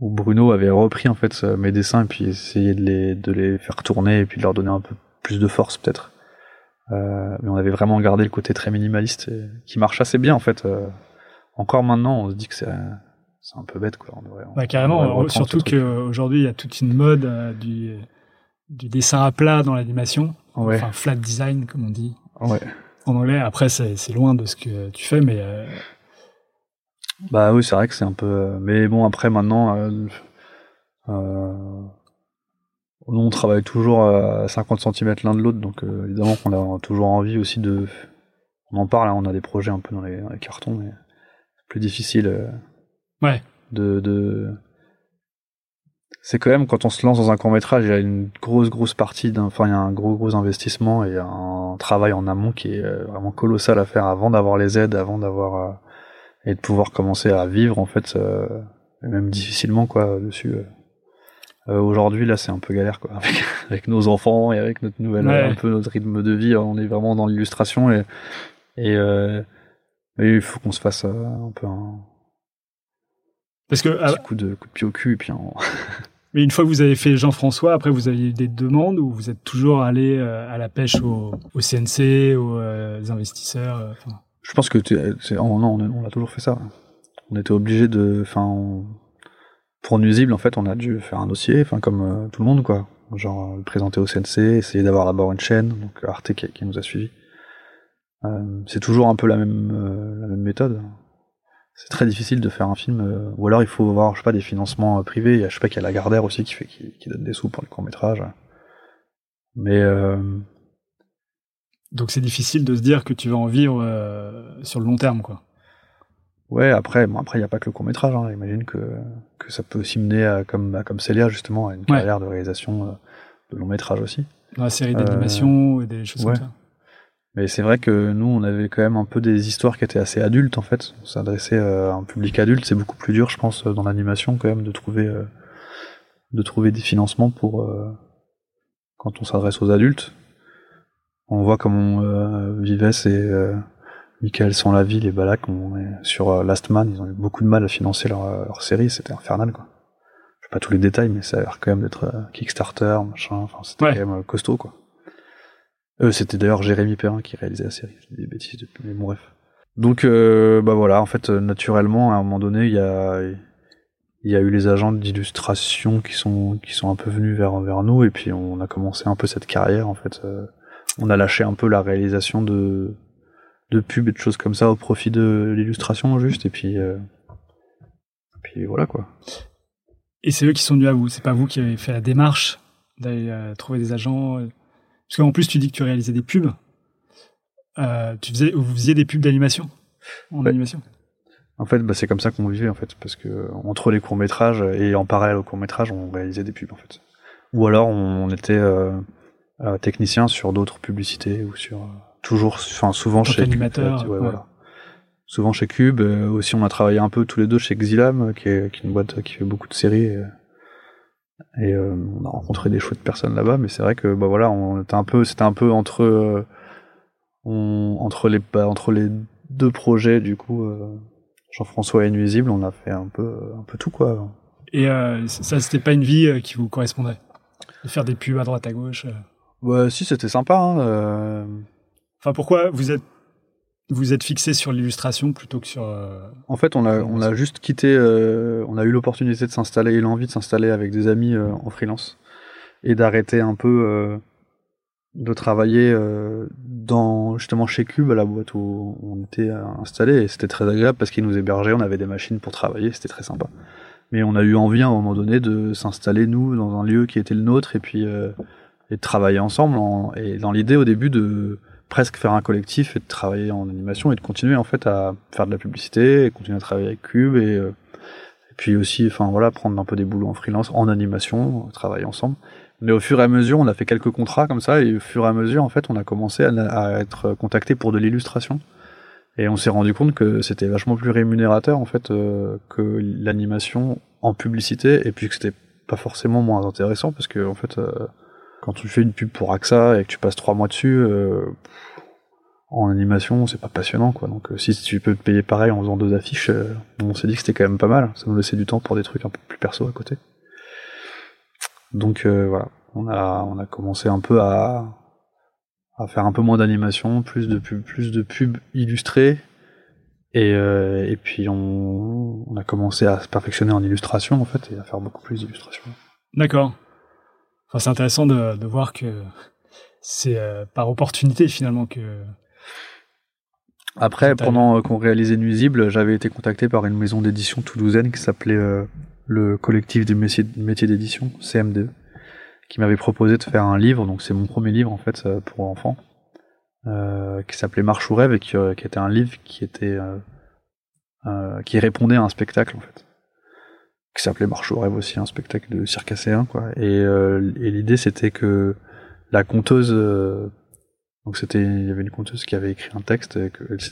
où Bruno avait repris en fait mes dessins et puis essayé de les, de les faire tourner et puis de leur donner un peu plus de force peut-être. Euh, mais on avait vraiment gardé le côté très minimaliste et- qui marche assez bien en fait. Euh, encore maintenant, on se dit que c'est, c'est un peu bête quoi. On devrait- Bah, carrément, devrait surtout qu'aujourd'hui, il y a toute une mode du, du dessin à plat dans l'animation. Ouais, Enfin, flat design, comme on dit ouais. en anglais. Après, c'est loin de ce que tu fais, mais euh, Bah oui, c'est vrai que c'est un peu. euh, Mais bon, après maintenant, euh, euh, nous on travaille toujours à 50 cm l'un de l'autre, donc évidemment qu'on a toujours envie aussi de. On en parle, hein, on a des projets un peu dans les, dans les cartons, mais c'est plus difficile Ouais. de. de... C'est quand même quand on se lance dans un court métrage, il y a une grosse grosse partie d'un, enfin il y a un gros gros investissement et un travail en amont qui est euh, vraiment colossal à faire avant d'avoir les aides, avant d'avoir euh, et de pouvoir commencer à vivre en fait, euh, même difficilement quoi dessus. euh. Aujourd'hui là c'est un peu galère quoi avec, avec nos enfants et avec notre nouvelle Ouais. un peu notre rythme de vie, on est vraiment dans l'illustration et et, euh, et il faut qu'on se fasse un peu un Parce que ah, petit coup de coup de pied au cul et puis on- mais une fois que vous avez fait Jean-François, après vous avez eu des demandes ou vous êtes toujours allé euh, à la pêche au, CNC, aux euh, investisseurs. euh. Je pense que c'est, on, a- toujours fait ça. On était obligé de, enfin, pour nuisible en fait, on a dû faire un dossier, enfin comme tout le monde quoi, genre le présenter au CNC, essayer d'avoir d'abord une chaîne, donc Arte qui, nous a suivis. C'est toujours un peu la même méthode. C'est très difficile de faire un film, euh, ou alors il faut avoir, je sais pas, des financements euh, privés. Il y a, je sais pas, qu'il y a Lagardère aussi qui fait, qui, qui donne des sous pour les courts métrages. Mais euh, Donc c'est difficile de se dire que tu vas en vivre euh, sur le long terme, quoi. Ouais, après, bon, après, il n'y a pas que le court métrage. Hein. J'imagine que, que ça peut aussi mener à, comme, à, comme Célia, justement, à une carrière de réalisation euh, de long métrage aussi. Dans la série d'animation et des choses ouais. comme ça. Mais c'est vrai que nous, on avait quand même un peu des histoires qui étaient assez adultes, en fait. On s'adressait à un public adulte. C'est beaucoup plus dur, je pense, dans l'animation, quand même, de trouver, euh, de trouver des financements pour, euh, quand on s'adresse aux adultes. On voit comment euh, Vives et euh, Michael sont la ville et Balak on est sur euh, Last Man, ils ont eu beaucoup de mal à financer leur, euh, leur série, c'était infernal quoi. Je sais pas tous les détails, mais ça a l'air quand même d'être euh, Kickstarter, machin, enfin c'était Ouais. quand même euh, costaud quoi. Euh, c'était d'ailleurs Jérémy Perrin qui réalisait la série, je dis des bêtises depuis, mais bon bref. Donc euh, bah voilà, en fait euh, naturellement à un moment donné il y a y a eu les agents d'illustration qui sont qui sont un peu venus vers vers nous et puis on a commencé un peu cette carrière en fait. euh, on a lâché un peu la réalisation de de pubs et de choses comme ça au profit de l'illustration juste et puis et puis voilà quoi. Et c'est eux qui sont venus à vous. C'est pas vous qui avez fait la démarche d'aller trouver des agents. Parce qu'en plus, tu dis que tu réalisais des pubs. Euh, tu faisais, vous faisiez des pubs d'animation en Ouais. animation. En fait, bah, c'est comme ça qu'on vivait en fait parce que entre les courts métrages et en parallèle aux courts métrages, on réalisait des pubs en fait. Ou alors on était euh, euh, technicien sur d'autres publicités ou sur euh, toujours, enfin souvent chez Cube, ouais, ouais. voilà. Souvent chez Cube, euh, aussi on a travaillé un peu tous les deux chez Xilam, qui est, qui est une boîte qui fait beaucoup de séries. Et, et, euh, on a rencontré des chouettes personnes là-bas, mais c'est vrai que bah voilà, on était un peu, c'était un peu entre euh, on, entre les bah, entre les deux projets du coup. euh, Jean-François et Nuisible, on a fait un peu un peu tout quoi. Et ça, c'était pas une vie qui vous correspondait De faire des pubs à droite à gauche. Ouais, si c'était sympa. Hein, Enfin, pourquoi vous êtes vous êtes fixé sur l'illustration plutôt que sur euh, En fait, on a, on a juste quitté, euh, on a eu l'opportunité de s'installer et l'envie de s'installer avec des amis euh, en freelance et d'arrêter un peu euh, de travailler euh, dans justement chez Cube, à la boîte où on était euh, installé et c'était très agréable parce qu'ils nous hébergeaient, on avait des machines pour travailler, c'était très sympa. Mais on a eu envie à un moment donné de s'installer nous dans un lieu qui était le nôtre et puis euh, et de travailler ensemble en- et dans l'idée au début de presque faire un collectif et de travailler en animation et de continuer en fait à faire de la publicité et continuer à travailler avec Cube et, euh, puis aussi enfin voilà prendre un peu des boulots en freelance en animation travailler ensemble. Mais au fur et à mesure on a fait quelques contrats comme ça et au fur et à mesure en fait on a commencé à, à être contacté pour de l'illustration. Et on s'est rendu compte que c'était vachement plus rémunérateur en fait euh, que l'animation en publicité et puis que c'était pas forcément moins intéressant parce que en fait euh, quand tu fais une pub pour AXA et que tu passes trois mois dessus, euh, en animation, c'est pas passionnant, quoi. Donc, euh, si tu peux te payer pareil en faisant deux affiches, euh, on s'est dit que c'était quand même pas mal. Ça nous laissait du temps pour des trucs un peu plus perso à côté. Donc, voilà. On a, on a commencé un peu à, faire un peu moins d'animation, plus de pub, plus de pubs illustrées. Et, et puis, on, on a commencé à se perfectionner en illustration, en fait, et à faire beaucoup plus d'illustrations. D'accord. Enfin, c'est intéressant de, de voir que c'est euh, par opportunité finalement que. Après, pendant euh, qu'on réalisait Nuisible, j'avais été contacté par une maison d'édition toulousaine qui s'appelait euh, le collectif des métiers, métiers d'édition, CMDE, qui m'avait proposé de faire un livre. Donc c'est mon premier livre en fait euh, pour enfants, euh, qui s'appelait Marche ou rêve et qui, euh, qui était un livre qui était euh, euh, qui répondait à un spectacle en fait, qui s'appelait Marche ou rêve aussi, un spectacle de circasséen quoi. Et, euh, et l'idée c'était que la conteuse euh, donc c'était il y avait une conteuse qui avait écrit un texte.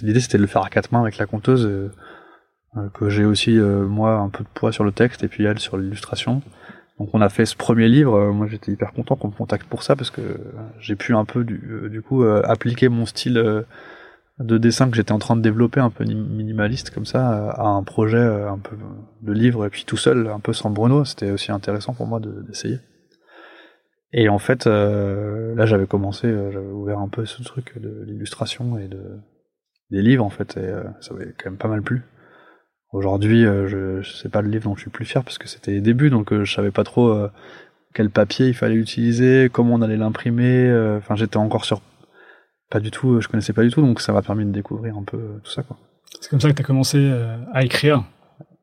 L'idée c'était de le faire à quatre mains avec la conteuse. euh, euh, que j'ai aussi euh, moi un peu de poids sur le texte et puis elle sur l'illustration. Donc on a fait ce premier livre. euh, moi j'étais hyper content qu'on me contacte pour ça parce que j'ai pu un peu du, du coup appliquer mon style de dessin que j'étais en train de développer un peu ni- minimaliste comme ça euh, à un projet euh, un peu de livre et puis tout seul un peu sans Bruno. C'était aussi intéressant pour moi de- d'essayer. Et en fait, euh, là, j'avais commencé, euh, j'avais ouvert un peu ce truc de l'illustration et de des livres en fait, et ça avait quand même pas mal plu. Aujourd'hui, euh, je, je sais pas le livre dont je suis plus fier parce que c'était les débuts, donc je savais pas trop quel papier il fallait utiliser, comment on allait l'imprimer. Enfin, j'étais encore sur pas du tout, je connaissais pas du tout, donc ça m'a permis de découvrir un peu tout ça quoi. C'est comme ça que tu as commencé euh, à écrire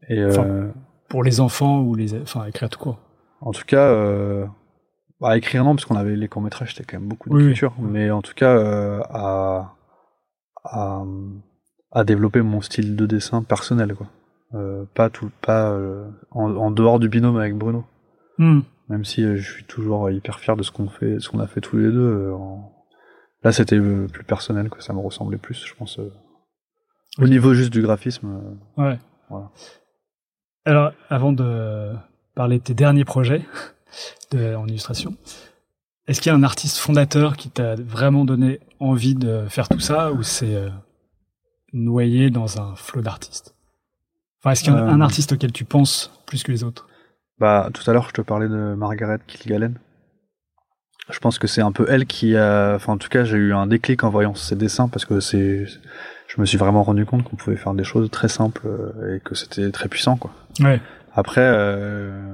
Et euh, Enfin, pour les enfants ou les, enfin, à écrire tout court. En tout cas, euh, à écrire non, parce qu'on avait les courts métrages, c'était quand même beaucoup Oui, d'écriture. oui. Mais en tout cas, à, à à développer mon style de dessin personnel, quoi. Euh, pas tout, pas euh, en, en dehors du binôme avec Bruno. Hmm. Même si euh, je suis toujours hyper fier de ce qu'on fait, ce qu'on a fait tous les deux. en- Là, c'était euh, plus personnel, que ça me ressemblait plus, je pense. euh, Au niveau juste du graphisme. euh, Ouais. Voilà. Alors, avant de parler de tes derniers projets de, en illustration, est-ce qu'il y a un artiste fondateur qui t'a vraiment donné envie de faire tout ça ou c'est euh, noyé dans un flot d'artistes? Enfin, est-ce qu'il y a un- un artiste auquel tu penses plus que les autres? Bah, tout à l'heure, je te parlais de Margaret Kilgallen. Je pense que c'est un peu elle qui a, enfin, en tout cas, j'ai eu un déclic en voyant ses dessins parce que c'est, je me suis vraiment rendu compte qu'on pouvait faire des choses très simples euh, et que c'était très puissant, quoi. Ouais. Après, euh,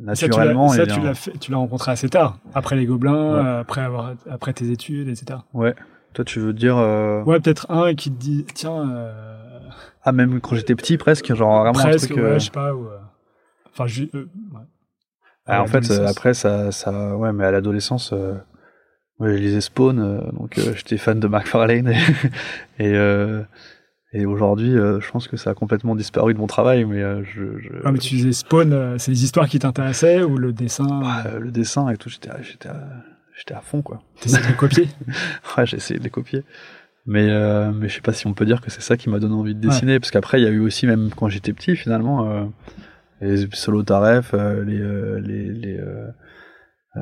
naturellement, ça, tu l'as fait- tu l'as rencontré assez tard, après les Gobelins, Ouais. après avoir, après tes études, etc. ouais. Toi, tu veux dire, euh, Ouais, peut-être un qui te dit, tiens, euh, ah, même quand j'étais petit, presque, genre vraiment presque, un truc. ouais, je sais pas, ou, enfin, euh, ouais. Ah, en fait, après, ça, ça, ouais, mais à l'adolescence, euh, ouais, je lisais Spawn, euh, donc euh, j'étais fan de McFarlane, et, et, euh, et aujourd'hui, je pense que ça a complètement disparu de mon travail, mais je, je Ah, mais tu disais Spawn, c'est les histoires qui t'intéressaient ou le dessin euh, le dessin et tout, j'étais, j'étais, à- j'étais à fond, quoi. T'essayes de le copier? Ouais, j'ai essayé de les copier. Mais, mais je sais pas si on peut dire que c'est ça qui m'a donné envie de dessiner, parce qu'après, il y a eu aussi, même quand j'étais petit, finalement, les solo taref, euh, les, euh, les, les, euh, euh,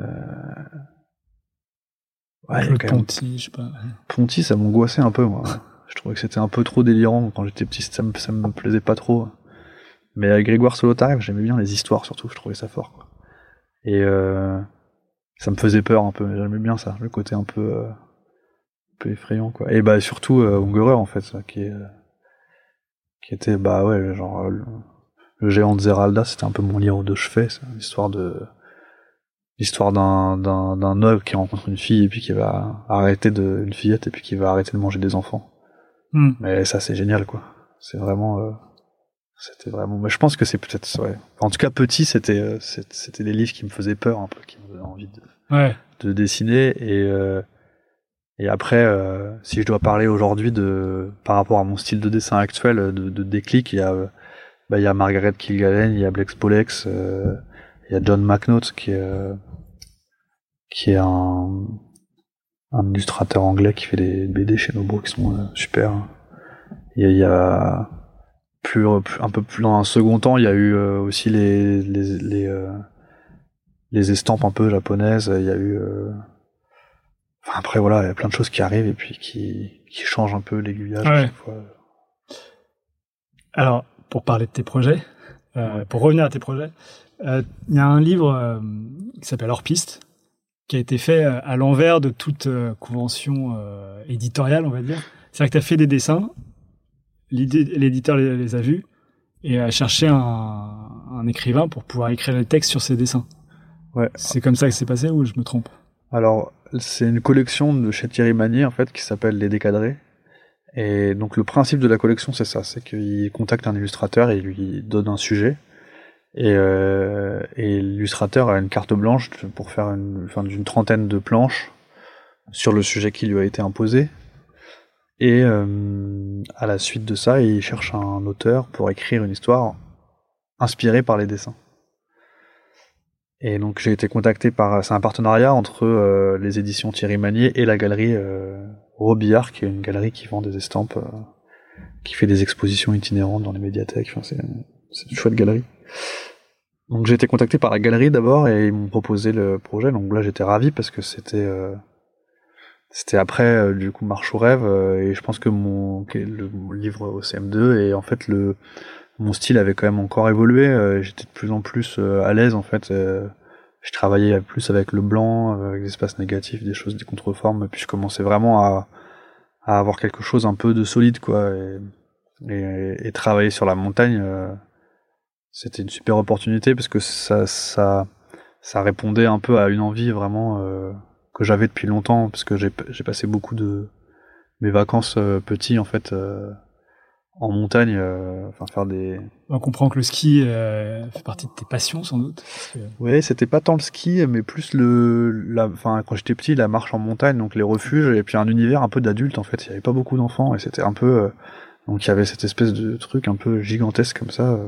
ouais, Le Ponty, je sais pas. Ponty, ça m'angoissait un peu, moi. Je trouvais que c'était un peu trop délirant quand j'étais petit, ça me, ça me plaisait pas trop. Mais avec Grégoire Solotarev, j'aimais bien les histoires surtout, je trouvais ça fort. Quoi. Et euh, ça me faisait peur un peu, mais j'aimais bien ça, le côté un peu, euh, un peu effrayant, quoi. Et bah surtout euh, Ungerer, en fait, ça, qui est, qui était, bah ouais, genre le, géant de Zeralda, c'était un peu mon livre de chevet, c'est l'histoire de l'histoire d'un d'un d'un ogre qui rencontre une fille et puis qui va arrêter de une fillette et puis qui va arrêter de manger des enfants. Hmm. Mais ça c'est génial quoi. C'est vraiment euh, c'était vraiment mais je pense que c'est peut-être ouais. En tout cas petit c'était euh, c'était des livres qui me faisaient peur un peu qui me donnaient envie de, Ouais. de dessiner et euh, et après euh, si je dois parler aujourd'hui de par rapport à mon style de dessin actuel de, de déclic il y a euh, bah, il y a Margaret Kilgallen il y a Blex Polex euh, il y a John McNaught qui est euh, qui est un un illustrateur anglais qui fait des BD chez Nobo qui sont euh, super il y a, plus, un peu plus dans un second temps il y a eu aussi les les les, les estampes un peu japonaises il y a eu enfin après voilà il y a plein de choses qui arrivent et puis qui qui changent un peu l'aiguillage à Ouais. chaque fois Alors, pour parler de tes projets, euh, pour revenir à tes projets, euh, il y a un livre euh, qui s'appelle Hors Piste, qui a été fait à l'envers de toute convention éditoriale, on va dire. C'est-à-dire que tu as fait des dessins, l'éditeur les, les a vus, et a cherché un, un écrivain pour pouvoir écrire les textes sur ces dessins. ouais C'est comme ça que c'est passé ou je me trompe? Alors, c'est une collection de chez Thierry Magnier, en fait, qui s'appelle Les Décadrés. Et donc, le principe de la collection, c'est ça, c'est qu'il contacte un illustrateur et il lui donne un sujet. Et, euh, et l'illustrateur a une carte blanche pour faire une, enfin, d'une trentaine de planches sur le sujet qui lui a été imposé. Et euh, à la suite de ça, il cherche un auteur pour écrire une histoire inspirée par les dessins. Et donc j'ai été contacté par, c'est un partenariat entre euh, les éditions Thierry Magnier et la galerie euh, Robillard, qui est une galerie qui vend des estampes, euh, qui fait des expositions itinérantes dans les médiathèques. Enfin, c'est, c'est une chouette galerie. Donc j'ai été contacté par la galerie d'abord et ils m'ont proposé le projet. Donc là j'étais ravi parce que c'était c'était après du coup Marche au rêve et je pense que mon le livre au CM2 et en fait le mon style avait quand même encore évolué. euh, J'étais de plus en plus euh, à l'aise en fait. euh, je travaillais plus avec le blanc, avec des espaces négatifs, des choses, des contreformes. Puis je commençais vraiment à, à avoir quelque chose un peu de solide quoi. Et, et, et travailler sur la montagne, c'était une super opportunité parce que ça, ça, ça répondait un peu à une envie vraiment que j'avais depuis longtemps parce que j'ai passé beaucoup de mes vacances petits en fait en montagne, euh, enfin faire des. On comprend que le ski euh, fait partie de tes passions, sans doute. que- Ouais, c'était pas tant le ski, mais plus le, la, enfin quand j'étais petit, la marche en montagne, donc les refuges et puis un univers un peu d'adulte en fait. Il y avait pas beaucoup d'enfants et c'était un peu, euh, donc il y avait cette espèce de truc un peu gigantesque comme ça.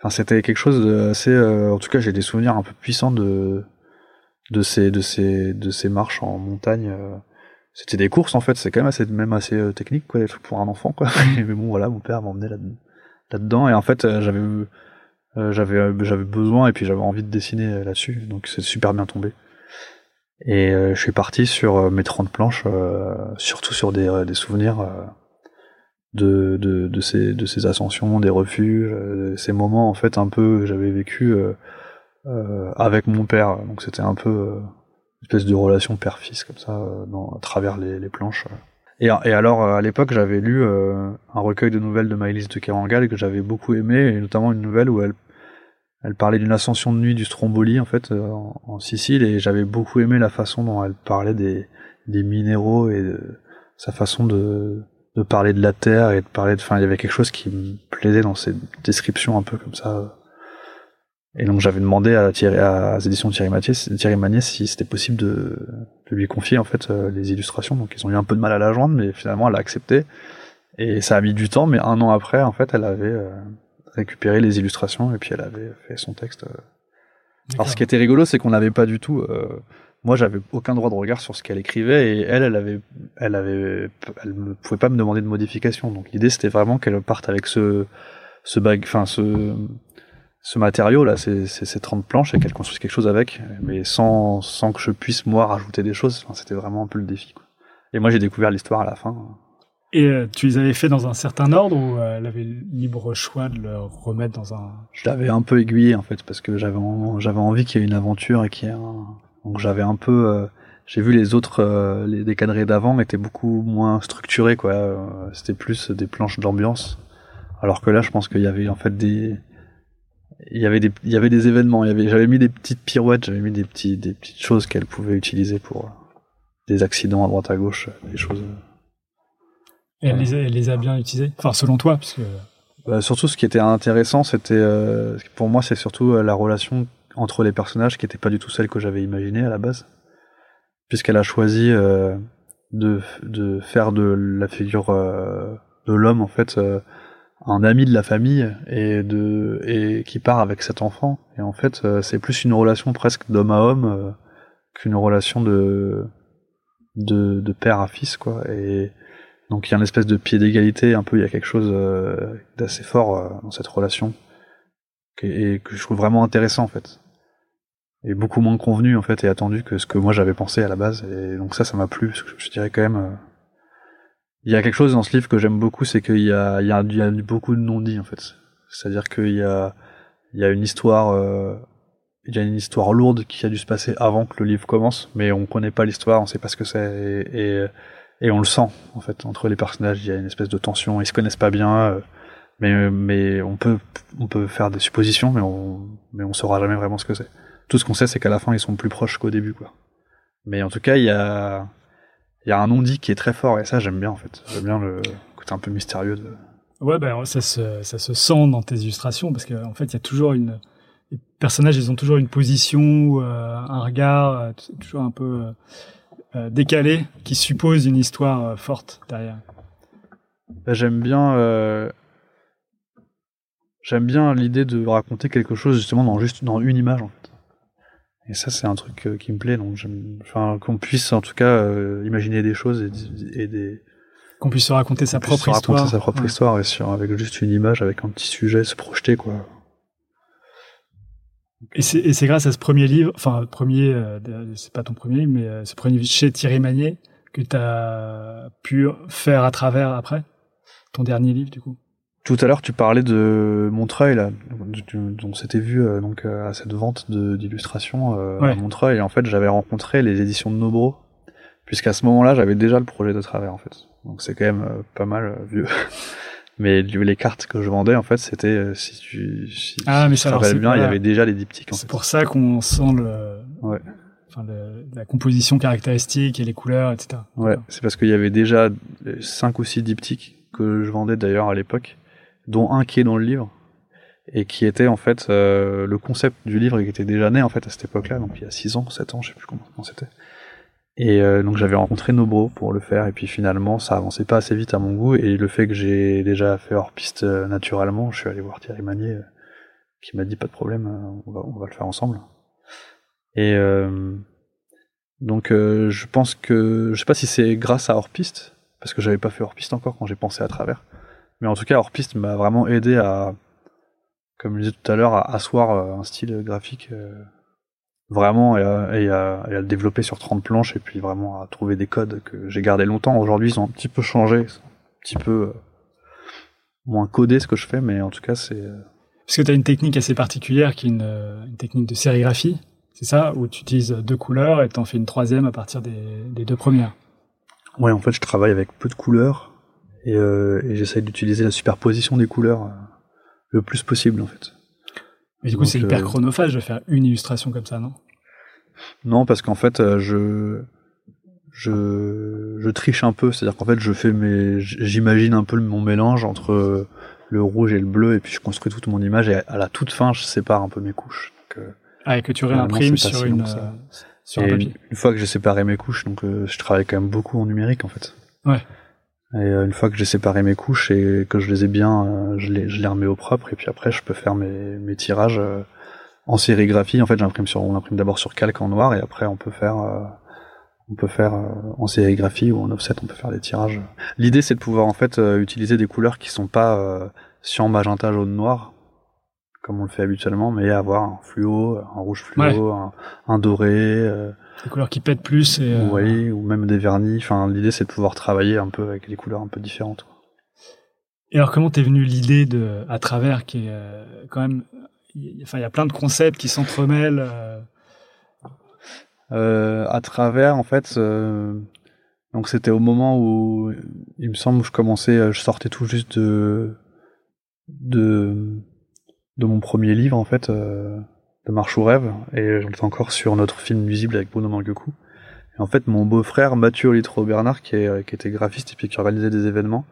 Enfin, c'était quelque chose de assez, euh, en tout cas, j'ai des souvenirs un peu puissants de de ces de ces de ces marches en montagne. euh. C'était des courses en fait, c'est quand même assez même assez euh, technique quoi, les trucs pour un enfant quoi. mais bon voilà, mon père m'emmenait là là-dedans et en fait euh, j'avais euh, j'avais j'avais besoin et puis j'avais envie de dessiner là-dessus, donc c'est super bien tombé. Et euh, je suis parti sur euh, mes 30 planches, euh, surtout sur des, euh, des souvenirs euh, de, de, de, ces, de ces ascensions, des refuges, euh, ces moments en fait un peu que j'avais vécu euh, euh, avec mon père. Donc c'était un peu euh, espèce de relation père-fils comme ça euh, dans, à travers les, les planches. Et, et alors euh, à l'époque j'avais lu euh, un recueil de nouvelles de Maëlys de Kerangal que j'avais beaucoup aimé, et notamment une nouvelle où elle elle parlait d'une ascension de nuit du Stromboli en fait euh, en, en Sicile et j'avais beaucoup aimé la façon dont elle parlait des, des minéraux et de sa façon de, de parler de la terre et de parler de enfin il y avait quelque chose qui me plaisait dans ces descriptions un peu comme ça et donc j'avais demandé à Thierry à, aux éditions Thierry Mathieu Thierry Magnier si c'était possible de, de lui confier en fait euh, les illustrations donc ils ont eu un peu de mal à la joindre mais finalement elle a accepté et ça a mis du temps mais un an après en fait elle avait euh, récupéré les illustrations et puis elle avait fait son texte. euh. Alors ce qui était rigolo, c'est qu'on n'avait pas du tout. euh, moi, j'avais aucun droit de regard sur ce qu'elle écrivait et elle, elle avait, elle avait, elle ne pouvait pas me demander de modification. Donc l'idée, c'était vraiment qu'elle parte avec ce, ce bag, enfin ce, ce matériau là, ces, ces, ces 30 planches et qu'elle construise quelque chose avec, mais sans, sans que je puisse moi rajouter des choses. Enfin, c'était vraiment un peu le défi. Quoi. Et moi, j'ai découvert l'histoire à la fin. Et euh, tu les avais fait dans un certain ordre ou euh, elle avait le libre choix de le remettre dans un. Je l'avais un peu aiguillé en fait parce que j'avais en- j'avais envie qu'il y ait une aventure et qu'il y ait un donc j'avais un peu euh, j'ai vu les autres euh, les décadrés d'avant étaient beaucoup moins structurés quoi Euh, c'était plus des planches d'ambiance alors que là je pense qu'il y avait en fait des il y avait des il y avait des événements. Il y avait j'avais mis des petites pirouettes j'avais mis des petits des petites choses qu'elle pouvait utiliser pour euh, des accidents à droite à gauche des choses euh, Et elle, les a, elle les a bien utilisés Enfin, selon toi, parce que. Bah, surtout, ce qui était intéressant, c'était euh, pour moi, c'est surtout euh, la relation entre les personnages qui n'était pas du tout celle que j'avais imaginée à la base, puisqu'elle a choisi euh, de, de faire de la figure euh, de l'homme en fait euh, un ami de la famille et de et qui part avec cet enfant. Et en fait, euh, c'est plus une relation presque d'homme à homme euh, qu'une relation de, de de père à fils quoi. Et donc il y a une espèce de pied d'égalité, un peu, il y a quelque chose euh, d'assez fort euh, dans cette relation et, et que je trouve vraiment intéressant en fait. Et beaucoup moins convenu en fait et attendu que ce que moi j'avais pensé à la base. Et donc ça, ça m'a plu. parce que Je dirais quand même, euh, il y a quelque chose dans ce livre que j'aime beaucoup, c'est qu'il y a, il y, a, beaucoup de non-dits en fait. C'est-à-dire qu'il y a, il y a une histoire, euh, il y a une histoire lourde qui a dû se passer avant que le livre commence, mais on connaît pas l'histoire, on sait pas ce que c'est et, et et on le sent en fait entre les personnages. Il y a une espèce de tension ils se connaissent pas bien euh, mais mais on peut on peut faire des suppositions mais on mais on saura jamais vraiment ce que c'est. Tout ce qu'on sait c'est qu'à la fin ils sont plus proches qu'au début quoi. Mais en tout cas il y a il y a un non-dit qui est très fort et ça j'aime bien en fait j'aime bien le côté un peu mystérieux de Ouais, ben ça se, ça se sent dans tes illustrations parce qu'en en fait, il y a toujours une. Les personnages, ils ont toujours une position, euh, un regard, euh, toujours un peu euh, euh, décalé, qui suppose une histoire euh, forte derrière. Bah, j'aime bien. J'aime bien l'idée de raconter quelque chose justement dans juste dans une image en fait. Et ça c'est un truc euh, qui me plaît donc enfin qu'on puisse en tout cas euh, imaginer des choses et, et des Qu'on puisse se raconter sa propre se raconter histoire. sa propre Ouais. histoire et sur avec juste une image avec un petit sujet se projeter quoi. Et c'est grâce à ce premier livre, enfin, premier, euh, c'est pas ton premier livre, mais euh, ce premier livre chez Thierry Magnier que tu as pu faire à travers après? Ton dernier livre, du coup? Tout à l'heure, tu parlais de Montreuil, là, dont s'était vu euh, donc euh, à cette vente de- d'illustrations euh, Ouais. à Montreuil. Et en fait, j'avais rencontré les éditions de Nobro, puisqu'à ce moment-là, j'avais déjà le projet de travers, en fait. Donc c'est quand même euh, pas mal euh, vieux. Mais les cartes que je vendais, en fait, c'était euh, si tu si, Ah, mais si ça, rappelles c'est bien, il y avait déjà les diptyques. C'est pour ça qu'on sent le, Ouais. enfin, le- la composition caractéristique et les couleurs, etc. Ouais, c'est parce qu'il y avait déjà cinq ou six diptyques que je vendais d'ailleurs à l'époque, dont un qui est dans le livre et qui était en fait euh, le concept du livre et qui était déjà né en fait à cette époque-là, donc il y a 6 ans, 7 ans, je sais plus comment, c'était. Et euh, donc j'avais rencontré Nobro pour le faire et puis finalement ça avançait pas assez vite à mon goût et le fait que j'ai déjà fait hors piste euh, naturellement, je suis allé voir Thierry Magnier euh, qui m'a dit pas de problème, on va, on va le faire ensemble. Et donc je pense que je sais pas si c'est grâce à hors piste parce que j'avais pas fait hors piste encore quand j'ai pensé à travers. Mais en tout cas, hors piste m'a vraiment aidé à, comme je disais tout à l'heure, à asseoir euh, un style graphique euh, vraiment et à, et à- et à le développer sur 30 planches et puis vraiment à trouver des codes que j'ai gardés longtemps. Aujourd'hui, ils ont un petit peu changé, un petit peu euh, moins codé ce que je fais, mais en tout cas, c'est Parce que tu as une technique assez particulière qui est une, une technique de sérigraphie, c'est ça, où tu utilises deux couleurs et t'en fais une troisième à partir des, des deux premières. ouais. En fait, je travaille avec peu de couleurs et, euh, et j'essaye d'utiliser la superposition des couleurs euh, le plus possible en fait. Mais du coup, c'est hyper euh, chronophage de faire une illustration comme ça, non? Non, parce qu'en fait, je, je, je triche un peu. C'est-à-dire qu'en fait, je fais mes, j'imagine un peu mon mélange entre le rouge et le bleu, et puis je construis toute mon image. Et à la toute fin, je sépare un peu mes couches. Donc, Ah, et que tu réimprimes sur, long une, sur un papier. une fois que j'ai séparé mes couches, donc je travaille quand même beaucoup en numérique en fait. Ouais. Et euh, une fois que j'ai séparé mes couches et que je les ai bien, euh, je, les, je les remets au propre, et puis après, je peux faire mes, mes tirages euh, en sérigraphie. En fait, j'imprime sur, on imprime d'abord sur calque en noir, et après, on peut faire, on peut faire en sérigraphie ou en offset, on peut faire des tirages. L'idée, c'est de pouvoir en fait utiliser des couleurs qui sont pas cyan, magenta, jaune, noir, comme on le fait habituellement, mais avoir un fluo, un rouge fluo, un, un doré. euh, Des couleurs qui pètent plus et. euh, oui, ou même des vernis. Enfin, l'idée c'est de pouvoir travailler un peu avec des couleurs un peu différentes. quoi. Et alors, comment t'es venu l'idée de à travers qui est euh, quand même, y, enfin, il y a plein de concepts qui s'entremêlent. euh, Euh, à travers, en fait, euh, donc c'était au moment où il me semble où je commençais, je sortais tout juste de de de mon premier livre en fait, de Marche ou rêve, et j'étais encore sur notre film nuisible avec Bruno Manguecou. Et en fait, mon beau-frère Mathieu Litro Bernard, qui, était graphiste et puis qui organisait des événements,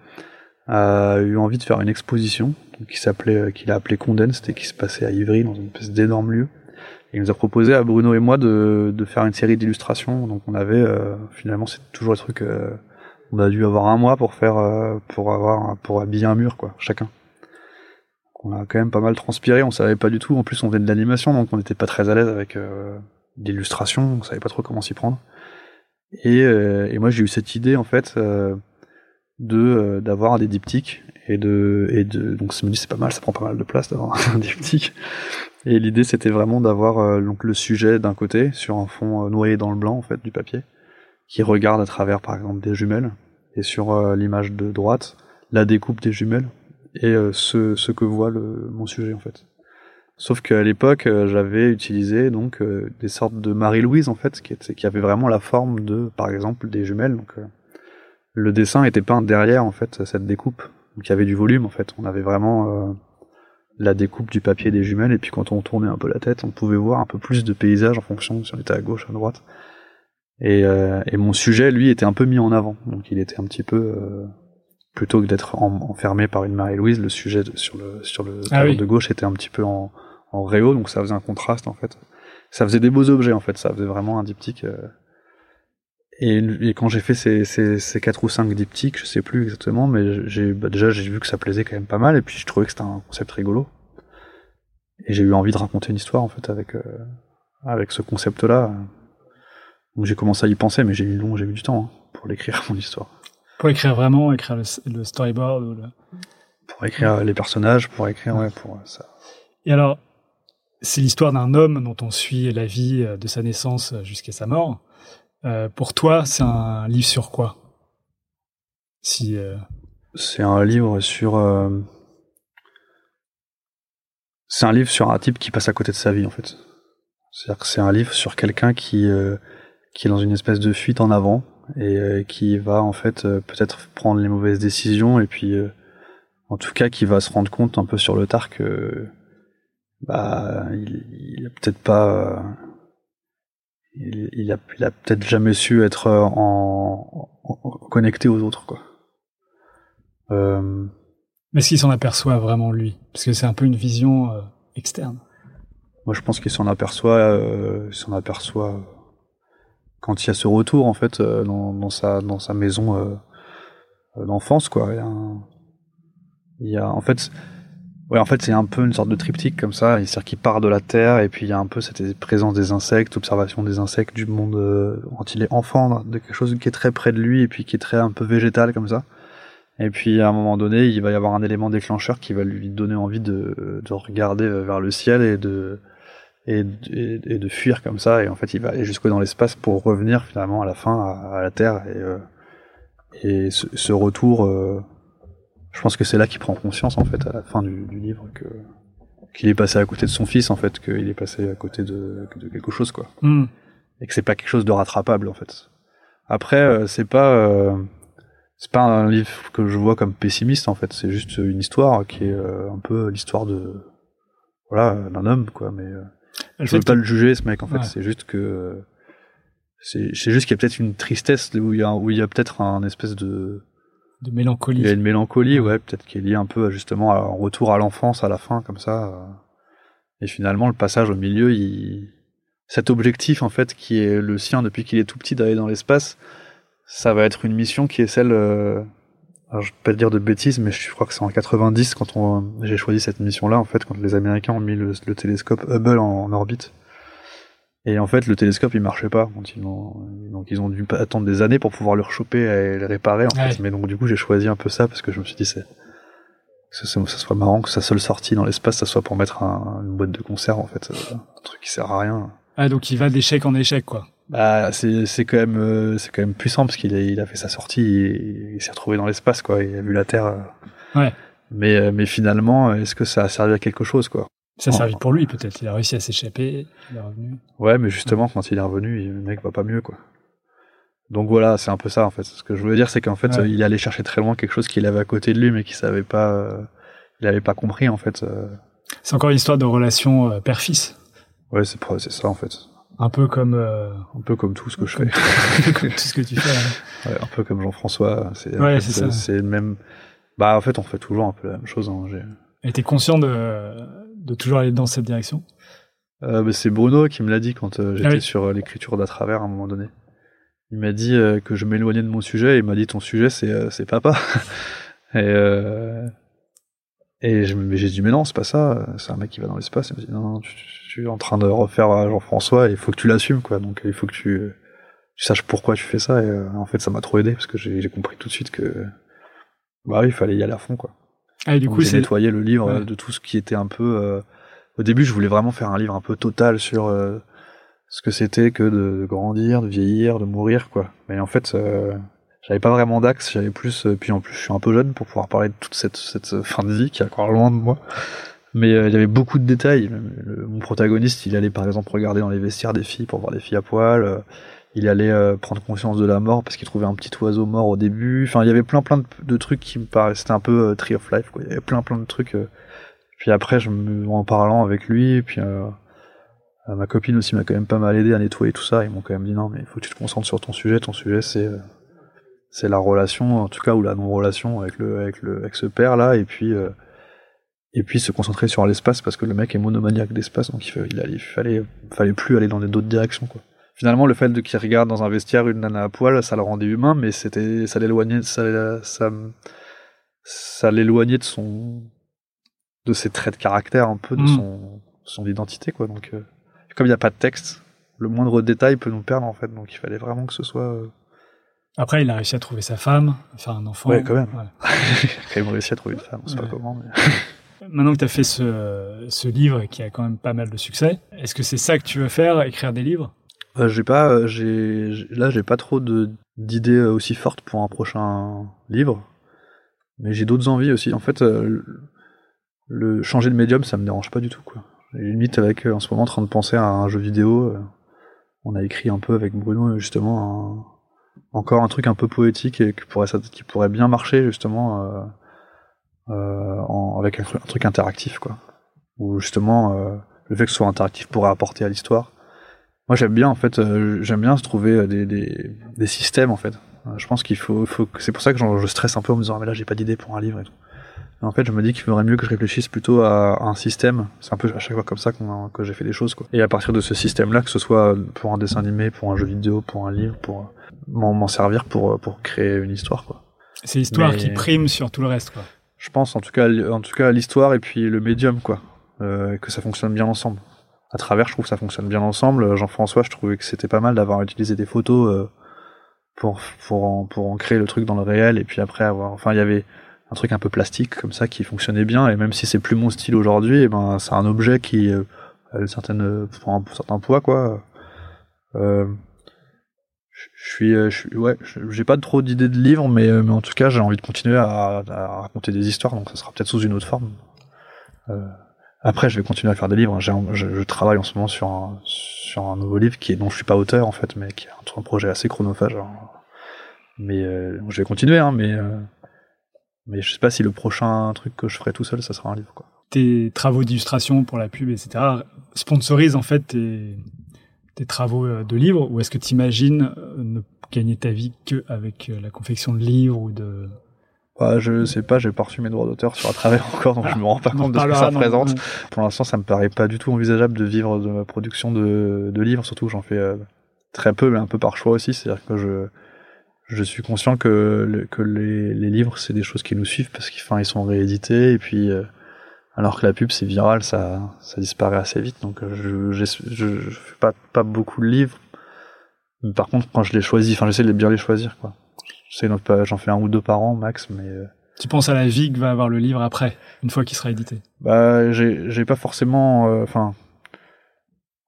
a eu envie de faire une exposition qui s'appelait, qu'il a appelé Condensed et qui se passait à Ivry dans une espèce d'énorme lieu. Et il nous a proposé à Bruno et moi de, de faire une série d'illustrations. Donc on avait euh, finalement c'est toujours le truc. euh, on a dû avoir un mois pour faire euh, pour avoir pour habiller un mur quoi chacun. On a quand même pas mal transpiré. On savait pas du tout. En plus on faisait de l'animation donc on n'était pas très à l'aise avec euh, l'illustration. On savait pas trop comment s'y prendre. Et, euh, moi j'ai eu cette idée en fait euh, de euh, d'avoir des diptyques et de et de donc je me dis c'est pas mal ça prend pas mal de place d'avoir un diptyque et l'idée c'était vraiment d'avoir donc le sujet d'un côté sur un fond noyé dans le blanc en fait du papier qui regarde à travers par exemple des jumelles et sur l'image de droite la découpe des jumelles et euh, ce, ce que voit le, mon sujet en fait. Sauf qu'à l'époque euh, j'avais utilisé donc euh, des sortes de Marie-Louise en fait qui, était, qui avait vraiment la forme de par exemple des jumelles. Donc le dessin était peint derrière en fait cette découpe. Donc il y avait du volume en fait. On avait vraiment euh, la découpe du papier des jumelles. Et puis quand on tournait un peu la tête on pouvait voir un peu plus de paysage en fonction si on était à gauche à droite. Et, euh, et mon sujet lui était un peu mis en avant. Donc il était un petit peu euh, plutôt que d'être en- enfermé par une Marie-Louise, le sujet de- sur le sur le Ah oui. de gauche était un petit peu en, en réo, donc ça faisait un contraste en fait. Ça faisait des beaux objets en fait, ça faisait vraiment un diptyque. euh. Et, et quand j'ai fait ces, ces, ces quatre ou cinq diptyques, je sais plus exactement, mais j'ai bah, déjà j'ai vu que ça plaisait quand même pas mal, et puis je trouvais que c'était un concept rigolo. Et j'ai eu envie de raconter une histoire en fait avec euh, avec ce concept-là. Donc j'ai commencé à y penser, mais j'ai eu long, j'ai eu du temps hein, pour l'écrire mon histoire, Pour écrire vraiment, écrire le, le storyboard. Ou le... pour écrire les personnages, pour écrire ouais pour euh, ça. Et alors, c'est l'histoire d'un homme dont on suit la vie euh, de sa naissance jusqu'à sa mort. Euh, pour toi, c'est un livre sur quoi? Si euh, C'est un livre sur. euh, C'est un livre sur un type qui passe à côté de sa vie, en fait. C'est-à-dire que c'est un livre sur quelqu'un qui, qui est dans une espèce de fuite en avant et euh, qui va, en fait, euh, peut-être prendre les mauvaises décisions et puis, euh, en tout cas, qui va se rendre compte un peu sur le tard que. Bah, il, il a peut-être pas. euh, il, il a, il a peut-être jamais su être en, en- connecté aux autres, quoi. Euh, mais est-ce qu'il s'en aperçoit vraiment lui? Parce que c'est un peu une vision euh, externe. moi, je pense qu'il s'en aperçoit, euh, il s'en aperçoit euh, quand il y a ce retour en fait euh, dans, sa maison euh, euh, d'enfance, quoi. Il y a, en fait, ouais, en fait, c'est un peu une sorte de triptyque comme ça. C'est-à-dire qu'il part de la terre et puis il y a un peu cette présence des insectes, observation des insectes, du monde quand il est enfant, de quelque chose qui est très près de lui et puis qui est très un peu végétal comme ça. Et puis à un moment donné, il va y avoir un élément déclencheur qui va lui donner envie de regarder vers le ciel et de et, et, et de fuir comme ça. Et en fait, il va aller jusqu'au dans l'espace pour revenir finalement à la fin à, à la Terre. Et, euh, et ce, ce retour, euh, je pense que c'est là qu'il prend conscience en fait à la fin du, du livre que qu'il est passé à côté de son fils en fait, qu'il est passé à côté de, de quelque chose quoi Hmm. et que c'est pas quelque chose de rattrapable en fait. Après, euh, c'est pas euh, c'est pas un livre que je vois comme pessimiste en fait. C'est juste une histoire qui est un peu l'histoire de voilà d'un homme quoi. Mais je veux fait pas le juger ce mec en fait. Ouais. C'est juste que c'est juste qu'il y a peut-être une tristesse où il y a où il y a peut-être un espèce de de mélancolie. il y a une mélancolie ouais peut-être qui est liée un peu justement à un retour à l'enfance à la fin comme ça. euh. Et finalement le passage au milieu il cet objectif en fait qui est le sien depuis qu'il est tout petit d'aller dans l'espace, ça va être une mission qui est celle, euh, alors je vais pas te dire de bêtises, mais je crois que c'est en 90 quand on j'ai choisi cette mission-là en fait quand les Américains ont mis le, le télescope Hubble en, en orbite. Et en fait le télescope il marchait pas ils donc ils ont dû attendre des années pour pouvoir le rechoper et le réparer en Ouais. fait. Mais donc du coup j'ai choisi un peu ça parce que je me suis dit c'est que ça, ça soit marrant que sa seule sortie dans l'espace ça soit pour mettre un- une boîte de concert en fait, euh, un truc qui sert à rien. Ah, donc il va d'échec en échec, quoi. Bah, c'est c'est quand même euh, c'est quand même puissant parce qu'il a, il a fait sa sortie, et, il s'est retrouvé dans l'espace quoi, il a vu la Terre. euh. Ouais. Mais euh, mais finalement, est-ce que ça a servi à quelque chose quoi? Ça a servi pour lui, peut-être. Il a réussi à s'échapper. Il est revenu. Ouais, mais justement quand il est revenu, le mec va pas mieux quoi. Donc voilà, c'est un peu ça en fait. Ce que je voulais dire, c'est qu'en fait, Ouais. euh, il allait chercher très loin quelque chose qu'il avait à côté de lui, mais qu'il savait pas, euh, il avait pas compris en fait. euh. C'est encore une histoire de relation euh, père-fils. Ouais, c'est c'est ça en fait. Un peu comme, euh, Un peu comme tout ce que je fais. comme tout ce que tu fais. Ouais, un peu comme Jean-François. C'est Ouais, c'est ça. c'est le même. Bah en fait, on fait toujours un peu la même chose. Hein. J'ai- Et t'es conscient de, de toujours aller dans cette direction? Euh, bah, c'est Bruno qui me l'a dit quand euh, j'étais Ah oui. sur euh, l'écriture d'à travers à un moment donné. Il m'a dit euh, que je m'éloignais de mon sujet. Et il m'a dit ton sujet c'est c'est papa. et euh, et je me- j'ai dit mais non c'est pas ça. C'est un mec qui va dans l'espace. Il m'a dit non, non tu, es en train de refaire à Jean-François. et Il faut que tu l'assumes quoi. Donc il faut que tu, tu saches pourquoi tu fais ça. Et euh, en fait ça m'a trop aidé parce que j'ai compris tout de suite que bah oui il fallait y aller à fond quoi. Ah, et du Donc, coup, j'ai nettoyé le livre Ouais. euh, de tout ce qui était un peu. euh, Au début, je voulais vraiment faire un livre un peu total sur euh, ce que c'était que de, de grandir, de vieillir, de mourir, quoi. Mais en fait, euh, j'avais pas vraiment d'axe. J'avais plus. euh, puis en plus, je suis un peu jeune pour pouvoir parler de toute cette, cette euh, fin de vie qui est encore loin de moi. Mais euh, il y avait beaucoup de détails. Mon protagoniste, il allait par exemple regarder dans les vestiaires des filles pour voir des filles à poil. euh, il allait prendre conscience de la mort parce qu'il trouvait un petit oiseau mort au début. Enfin, il y avait plein plein de, trucs qui me paraissaient c'était un peu Tree of Life. Quoi. Il y avait plein plein de trucs. Puis après, je me, en parlant avec lui, puis ma copine aussi m'a quand même pas mal aidé à nettoyer tout ça. Ils m'ont quand même dit non, mais il faut que tu te concentres sur ton sujet. Ton sujet, c'est c'est la relation, en tout cas, ou la non-relation avec le, avec le, avec ce père là, et puis, euh, et puis se concentrer sur l'espace parce que le mec est monomaniaque d'espace, donc il, fait, il, il, fallait, fallait plus aller dans d'autres directions, quoi. Finalement, le fait de qu'il regarde dans un vestiaire une nana à poil, ça le rendait humain, mais c'était, ça l'éloignait, ça, ça, ça l'éloignait de son, de ses traits de caractère, un peu, de Mm. son, son identité, quoi. Donc, euh, comme il n'y a pas de texte, le moindre détail peut nous perdre, en fait. Donc, il fallait vraiment que ce soit. euh, Après, il a réussi à trouver sa femme, faire un enfant. Ouais, quand même. Voilà. il a quand même réussi à trouver une femme, on sait pas comment. Mais... Maintenant que tu as fait ce, ce livre qui a quand même pas mal de succès, est-ce que c'est ça que tu veux faire, écrire des livres? Euh, j'ai pas, euh, j'ai, là, j'ai pas trop d'idées euh, aussi fortes pour un prochain livre, mais j'ai d'autres envies aussi. En fait, euh, le, changer de médium, ça me dérange pas du tout, quoi. J'ai limite avec, en ce moment, en train de penser à un jeu vidéo. on a écrit un peu avec Bruno, justement, un- encore un truc un peu poétique et qui pourrait, bien marcher, justement, euh, euh, en- avec un, truc- interactif, quoi. Où justement, euh, le fait que ce soit interactif pourrait apporter à l'histoire. Moi, j'aime bien, en fait, j'aime bien se trouver des, des, des systèmes, en fait. Je pense qu'il faut, faut c'est pour ça que je stresse un peu en me disant, ah, mais là, j'ai pas d'idée pour un livre et tout. En fait, je me dis qu'il faudrait mieux que je réfléchisse plutôt à, un système. C'est un peu à chaque fois comme ça que j'ai fait les choses, quoi. Et à partir de ce système-là, que ce soit pour un dessin animé, pour un jeu vidéo, pour un livre, pour m'en servir pour, euh, pour créer une histoire, quoi. C'est l'histoire qui prime sur tout le reste, quoi. Je pense en tout cas, en tout cas l'histoire et puis le médium quoi, euh, que ça fonctionne bien ensemble. À travers, je trouve que ça fonctionne bien ensemble. Euh, Jean-François, je trouvais que c'était pas mal d'avoir utilisé des photos euh, pour pour en, pour ancrer le truc dans le réel et puis après avoir, enfin il y avait un truc un peu plastique comme ça qui fonctionnait bien et même si c'est plus mon style aujourd'hui, eh ben c'est un objet qui euh, a une certaine prend un certain poids quoi. Euh, je je suis, euh, je suis, ouais, j'ai pas trop d'idées de livres, mais, euh, mais en tout cas, j'ai envie de continuer à, raconter des histoires, donc ça sera peut-être sous une autre forme. Euh, après, je vais continuer à faire des livres. Un- je, travaille en ce moment sur un, nouveau livre qui est dont je suis pas auteur en fait, mais qui est un, projet assez chronophage. hein. Mais je vais continuer, hein, mais mais je sais pas si le prochain truc que je ferai tout seul, ça sera un livre quoi. Tes travaux d'illustration pour la pub, etc., sponsorisent en fait tes, tes travaux euh, de livres ou est-ce que tu imagines ne gagner ta vie qu'avec euh, la confection de livres ou de... Bah, je sais pas, j'ai pas reçu mes droits d'auteur sur à travers encore, donc je me rends pas en compte de ce que ça ouais. Pour l'instant, ça me paraît pas du tout envisageable de vivre de ma production de, de livres, surtout j'en fais euh, très peu, mais un peu par choix aussi. C'est-à-dire que je, je suis conscient que, le- que les, les livres, c'est des choses qui nous suivent parce qu'ils ils sont réédités, et puis, euh, alors que la pub, c'est viral, ça, ça disparaît assez vite. Donc, euh, je, je fais pas, pas beaucoup de livres. Par contre, quand je les choisis, enfin, j'essaie de bien les choisir, quoi. J'en fais un ou deux par an, max, mais, euh, Tu penses à la vie que va avoir le livre après, une fois qu'il sera édité? Bah, j'ai pas forcément. euh, Enfin.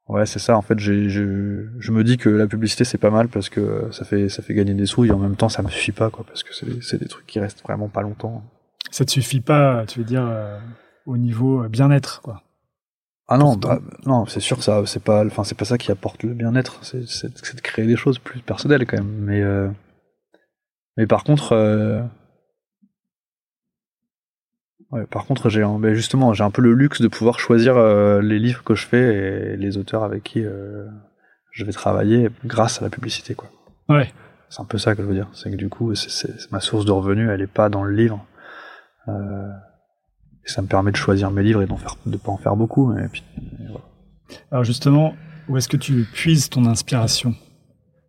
ouais, c'est ça. En fait, je, je me dis que la publicité c'est pas mal parce que ça fait ça fait gagner des sous et en même temps ça me suffit pas quoi parce que c'est des- c'est des trucs qui restent vraiment pas longtemps. Ça te suffit pas, tu veux dire, euh, au niveau euh, bien-être, quoi. Ah non, bah, non, c'est sûr que ça c'est pas enfin c'est pas ça qui apporte le bien-être. C'est de créer des choses plus personnelles quand même. Mais euh, mais par contre. euh, Ouais, par contre, j'ai ben justement, j'ai un peu le luxe de pouvoir choisir euh, les livres que je fais et les auteurs avec qui je vais travailler grâce à la publicité, quoi. Ouais. C'est un peu ça que je veux dire. C'est que du coup, c'est- ma source de revenus, elle est pas dans le livre. Euh, et ça me permet de choisir mes livres et d'en faire, de pas en faire beaucoup. Mais puis, et voilà. Alors justement, où est-ce que tu puises ton inspiration?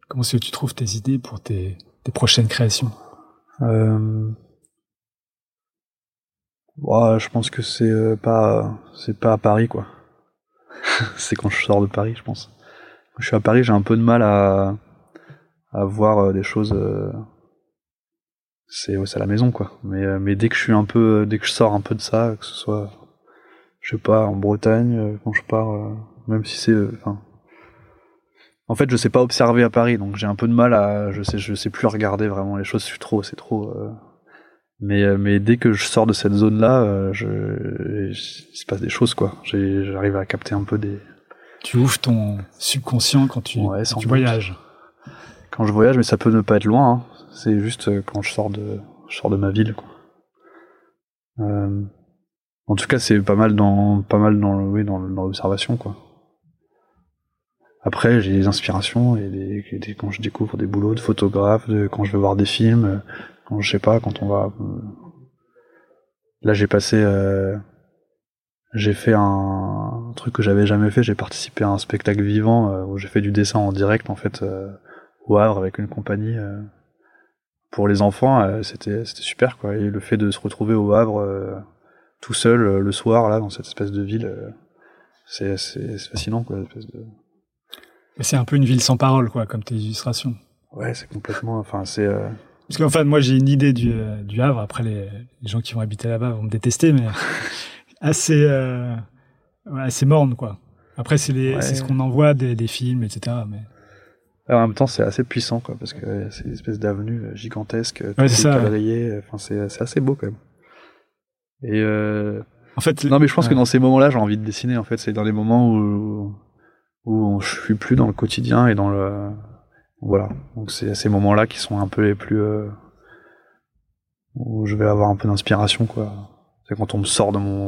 Comment est-ce que tu trouves tes idées pour tes, tes prochaines créations? Euh, ouais, je pense que c'est euh, pas, c'est pas à Paris, quoi. c'est quand je sors de Paris, je pense. Quand je suis à Paris, j'ai un peu de mal à, à voir euh, des choses. Euh, c'est ouais, à la maison, quoi. Mais, euh, mais dès que je suis un peu, dès que je sors un peu de ça, que ce soit, je sais pas, en Bretagne, euh, quand je pars, euh, même si c'est, euh, enfin. en fait, je sais pas observer à Paris, donc j'ai un peu de mal à, je sais, je sais plus regarder vraiment les choses. Je suis trop, c'est trop. euh, mais, euh, mais dès que je sors de cette zone-là, euh, je, il se passe des choses, quoi. J'arrive à capter un peu des. Tu ouvres ton subconscient quand tu, Ouais, quand tu voyages. Quand je voyage, mais ça peut ne pas être loin. hein. C'est juste euh, quand je sors de, je sors de ma ville, quoi. Euh, en tout cas, c'est pas mal dans, pas mal dans, oui, dans, l'observation, quoi. après, j'ai des inspirations et des, quand je découvre des boulots de photographe, de, quand je vais voir des films, euh, quand je sais pas, quand on va. euh, Là, j'ai passé, euh, j'ai fait un, truc que j'avais jamais fait. J'ai participé à un spectacle vivant où j'ai fait du dessin en direct en fait euh, au Havre avec une compagnie. Pour les enfants, euh, c'était c'était super quoi. Et le fait de se retrouver au Havre euh, tout seul euh, le soir là dans cette espèce de ville, euh, c'est fascinant quoi. De c'est un peu une ville sans parole, quoi, comme tes illustrations. Ouais, c'est complètement. Enfin, c'est. Parce qu'en fait, moi, j'ai une idée du, du Havre. Après, les, les gens qui vont habiter là-bas vont me détester, mais assez, assez morne, quoi. Après, c'est Ouais. c'est ce qu'on envoie des, des films, etc. Mais En même temps, c'est assez puissant, quoi, parce que euh, c'est une espèce d'avenue euh, gigantesque, euh, Ouais, tout c'est quadrillé, Enfin, c'est assez beau quand même. Et euh... en fait, non, mais je pense que dans ces moments-là, j'ai envie de dessiner. En fait, c'est dans les moments où où je suis plus dans le quotidien et dans le voilà. Donc c'est ces moments-là qui sont un peu les plus euh, où je vais avoir un peu d'inspiration, quoi. C'est quand on me sort de mon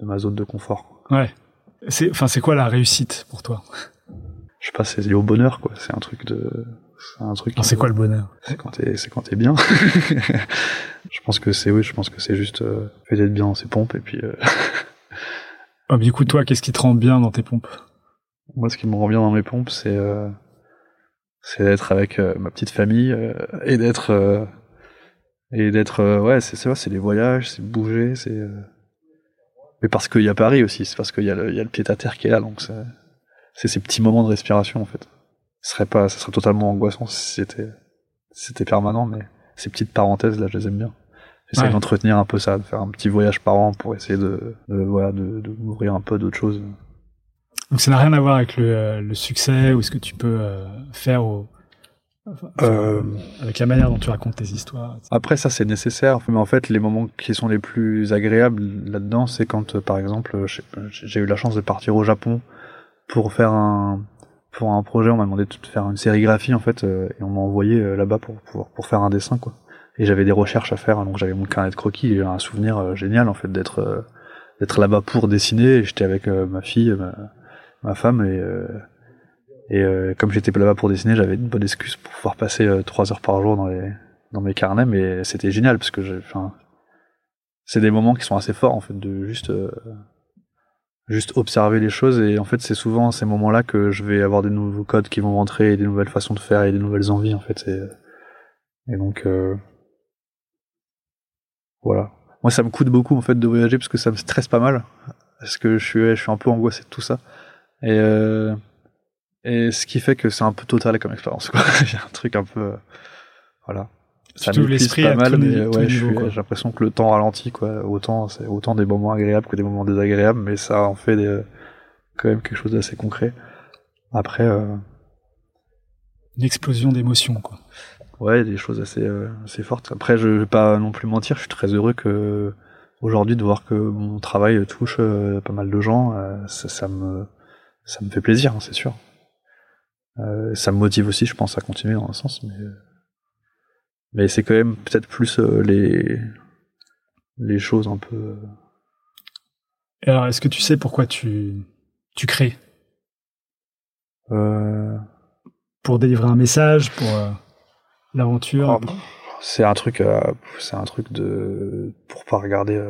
de ma zone de confort. ouais. C'est, enfin, c'est quoi la réussite pour toi? Je sais pas, c'est lié au bonheur, quoi. C'est un truc de c'est un truc. Non, C'est quoi le bonheur? C'est quand t'es, c'est quand t'es bien. je pense que c'est, oui, je pense que c'est juste euh, fait d'être bien dans ses pompes et puis euh, oh, mais Du coup, toi, qu'est-ce qui te rend bien dans tes pompes? Moi, ce qui me rend bien dans mes pompes, c'est, euh, c'est d'être avec euh, ma petite famille euh, et d'être euh, et d'être, ouais, c'est ça, c'est les voyages, c'est bouger, c'est. euh, Mais parce qu'il y a Paris aussi, c'est parce qu'il y a le, il y a le pied à terre qui est là, donc c'est, c'est ces petits moments de respiration en fait. Ce serait pas, ça serait totalement angoissant si c'était, si c'était permanent, mais ces petites parenthèses là, je les aime bien. J'essaie Ouais. d'entretenir un peu ça, de faire un petit voyage par an pour essayer de, de voilà, de, de m'ouvrir un peu d'autres choses. Donc, ça n'a rien à voir avec le, euh, le succès ou ce que tu peux euh, faire au, enfin, Euh, avec la manière dont tu racontes tes histoires. etc. Après, ça c'est nécessaire, mais en fait, les moments qui sont les plus agréables là-dedans, c'est quand, par exemple, j'ai eu la chance de partir au Japon pour faire un pour un projet. On m'a demandé de faire une sérigraphie en fait, euh, et on m'a envoyé euh, là-bas pour, pour pour faire un dessin quoi. Et j'avais des recherches à faire, donc j'avais mon carnet de croquis. Et un souvenir euh, génial en fait d'être euh, d'être là-bas pour dessiner. J'étais avec ma fille, ma, ma femme et et comme j'étais là-bas pour dessiner, j'avais une bonne excuse pour pouvoir passer trois heures par jour dans les dans mes carnets, mais c'était génial parce que enfin, c'est des moments qui sont assez forts en fait de juste juste observer les choses et en fait c'est souvent à ces moments-là que je vais avoir des nouveaux codes qui vont rentrer, et des nouvelles façons de faire et des nouvelles envies en fait. Et, et donc euh, voilà. Moi ça me coûte beaucoup en fait de voyager parce que ça me stresse pas mal parce que je suis je suis un peu angoissé de tout ça et euh, et ce qui fait que c'est un peu total comme expérience quoi. Il y a un truc un peu euh, voilà. Ça m'épuise l'esprit pas mal, mais ouais, j'ai l'impression que le temps ralentit, quoi. Autant, c'est autant des moments agréables que des moments désagréables, mais ça en fait des, quand même quelque chose d'assez concret. Après, euh, Une explosion d'émotions, quoi. ouais, des choses assez, euh, assez fortes. Après, je vais pas non plus mentir, je suis très heureux que aujourd'hui de voir que mon travail touche euh, pas mal de gens, euh, ça, ça me, ça me fait plaisir, hein, c'est sûr. Euh, ça me motive aussi, je pense, à continuer dans un sens, mais mais c'est quand même peut-être plus euh, les les choses un peu. Et alors, est-ce que tu sais pourquoi tu, tu crées? Euh, Pour délivrer un message, pour euh, l'aventure? Oh, pff, c'est un truc, euh, c'est un truc de pour pas regarder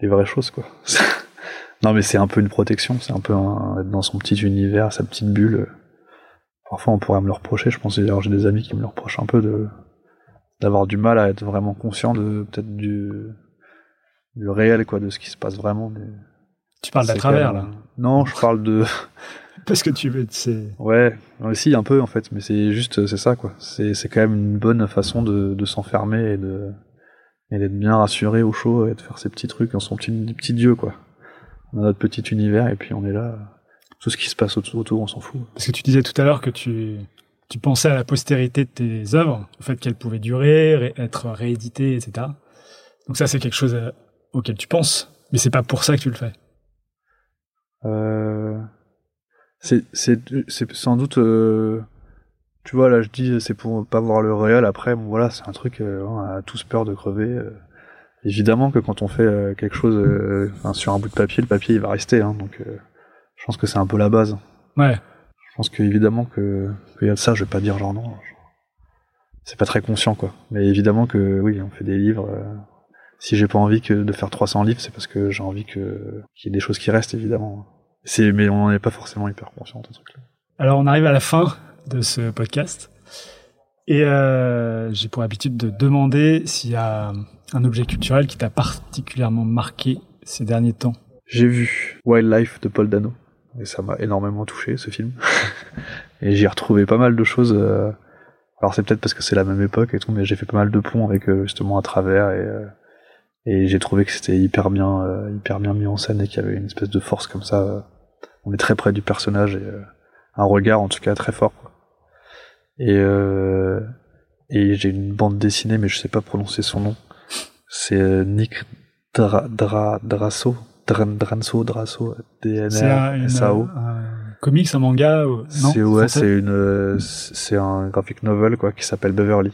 les vraies choses quoi. non mais c'est un peu une protection, c'est un peu un- être dans son petit univers, sa petite bulle. Parfois on pourrait me le reprocher, je pense d'ailleurs j'ai des amis qui me le reprochent un peu de d'avoir du mal à être vraiment conscient de peut-être du du réel quoi, de ce qui se passe vraiment. Tu parles d'à travers, là. Non, je parle de Parce que tu veux, c'est. Ouais, aussi un peu en fait, mais c'est juste, c'est ça quoi. C'est c'est quand même une bonne façon de, de s'enfermer et de et d'être bien rassuré au chaud et de faire ses petits trucs dans son petit, petit dieu quoi. On a notre petit univers et puis on est là. Tout ce qui se passe autour, autour on s'en fout. Parce que tu disais tout à l'heure que tu, tu pensais à la postérité de tes œuvres, au fait qu'elles pouvaient durer, ré- être rééditées, etc. Donc ça, c'est quelque chose euh, auquel tu penses, mais c'est pas pour ça que tu le fais. Euh, c'est sans doute euh, tu vois là je dis c'est pour pas voir le réel après bon voilà c'est un truc euh, on a tous peur de crever évidemment que quand on fait quelque chose sur un bout de papier le papier il va rester hein, donc je pense que c'est un peu la base Ouais. Je pense que évidemment que qu'il y a de ça, je vais pas dire genre non. C'est pas très conscient quoi. Mais évidemment que oui, on fait des livres. euh, si j'ai pas envie que de faire 300 livres, c'est parce que j'ai envie que qu'il y ait des choses qui restent évidemment. C'est mais on n'en est pas forcément hyper conscient de ce truc-là. Alors, on arrive à la fin de ce podcast. Et euh, j'ai pour habitude de demander s'il y a un objet culturel qui t'a particulièrement marqué ces derniers temps. J'ai vu Wildlife de Paul Dano et ça m'a énormément touché ce film. et j'y ai retrouvé pas mal de choses. euh, Alors c'est peut-être parce que c'est la même époque et tout, mais j'ai fait pas mal de ponts avec euh, justement à travers et euh, et j'ai trouvé que c'était hyper bien hyper bien mis en scène et qu'il y avait une espèce de force comme ça. On est très près du personnage et un regard en tout cas très fort. Et euh, et j'ai une bande dessinée mais je sais pas prononcer son nom. C'est Nick Dra, Dra, Drasso, Dran, Dranso, Drasso, C'est un, une- D-N-R-S-A-O. un comics, un manga Non C'est ouais, c'est une, euh, c'est un graphic novel quoi qui s'appelle Beverly.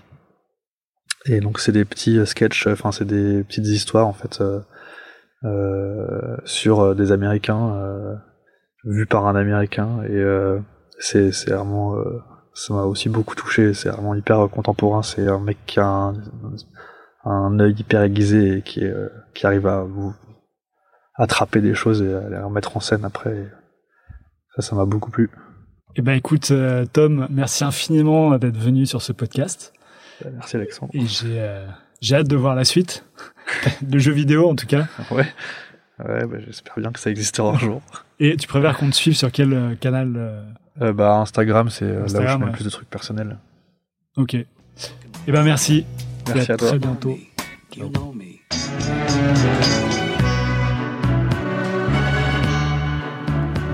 Et donc c'est des petits euh, sketchs, enfin c'est des petites histoires en fait euh, euh, sur euh, des Américains euh, vus par un Américain et euh, c'est c'est vraiment euh, ça m'a aussi beaucoup touché. C'est vraiment hyper euh, contemporain. C'est un mec qui a un, un œil hyper aiguisé et qui est, euh, qui arrive à vous attraper des choses et à les remettre en scène après. Ça, ça m'a beaucoup plu. Eh ben écoute, euh, Tom, merci infiniment d'être venu sur ce podcast. Merci Alexandre. Et j'ai euh, j'ai hâte de voir la suite. Le jeu vidéo, en tout cas. Ouais. Ouais, bah, j'espère bien que ça existera un jour. Et tu préfères qu'on te suive sur quel euh, canal euh, Euh, bah, Instagram, c'est euh, là où je mets ouais. le plus de trucs personnels. Ok. Eh ben merci. Merci Et à toi. très bientôt. You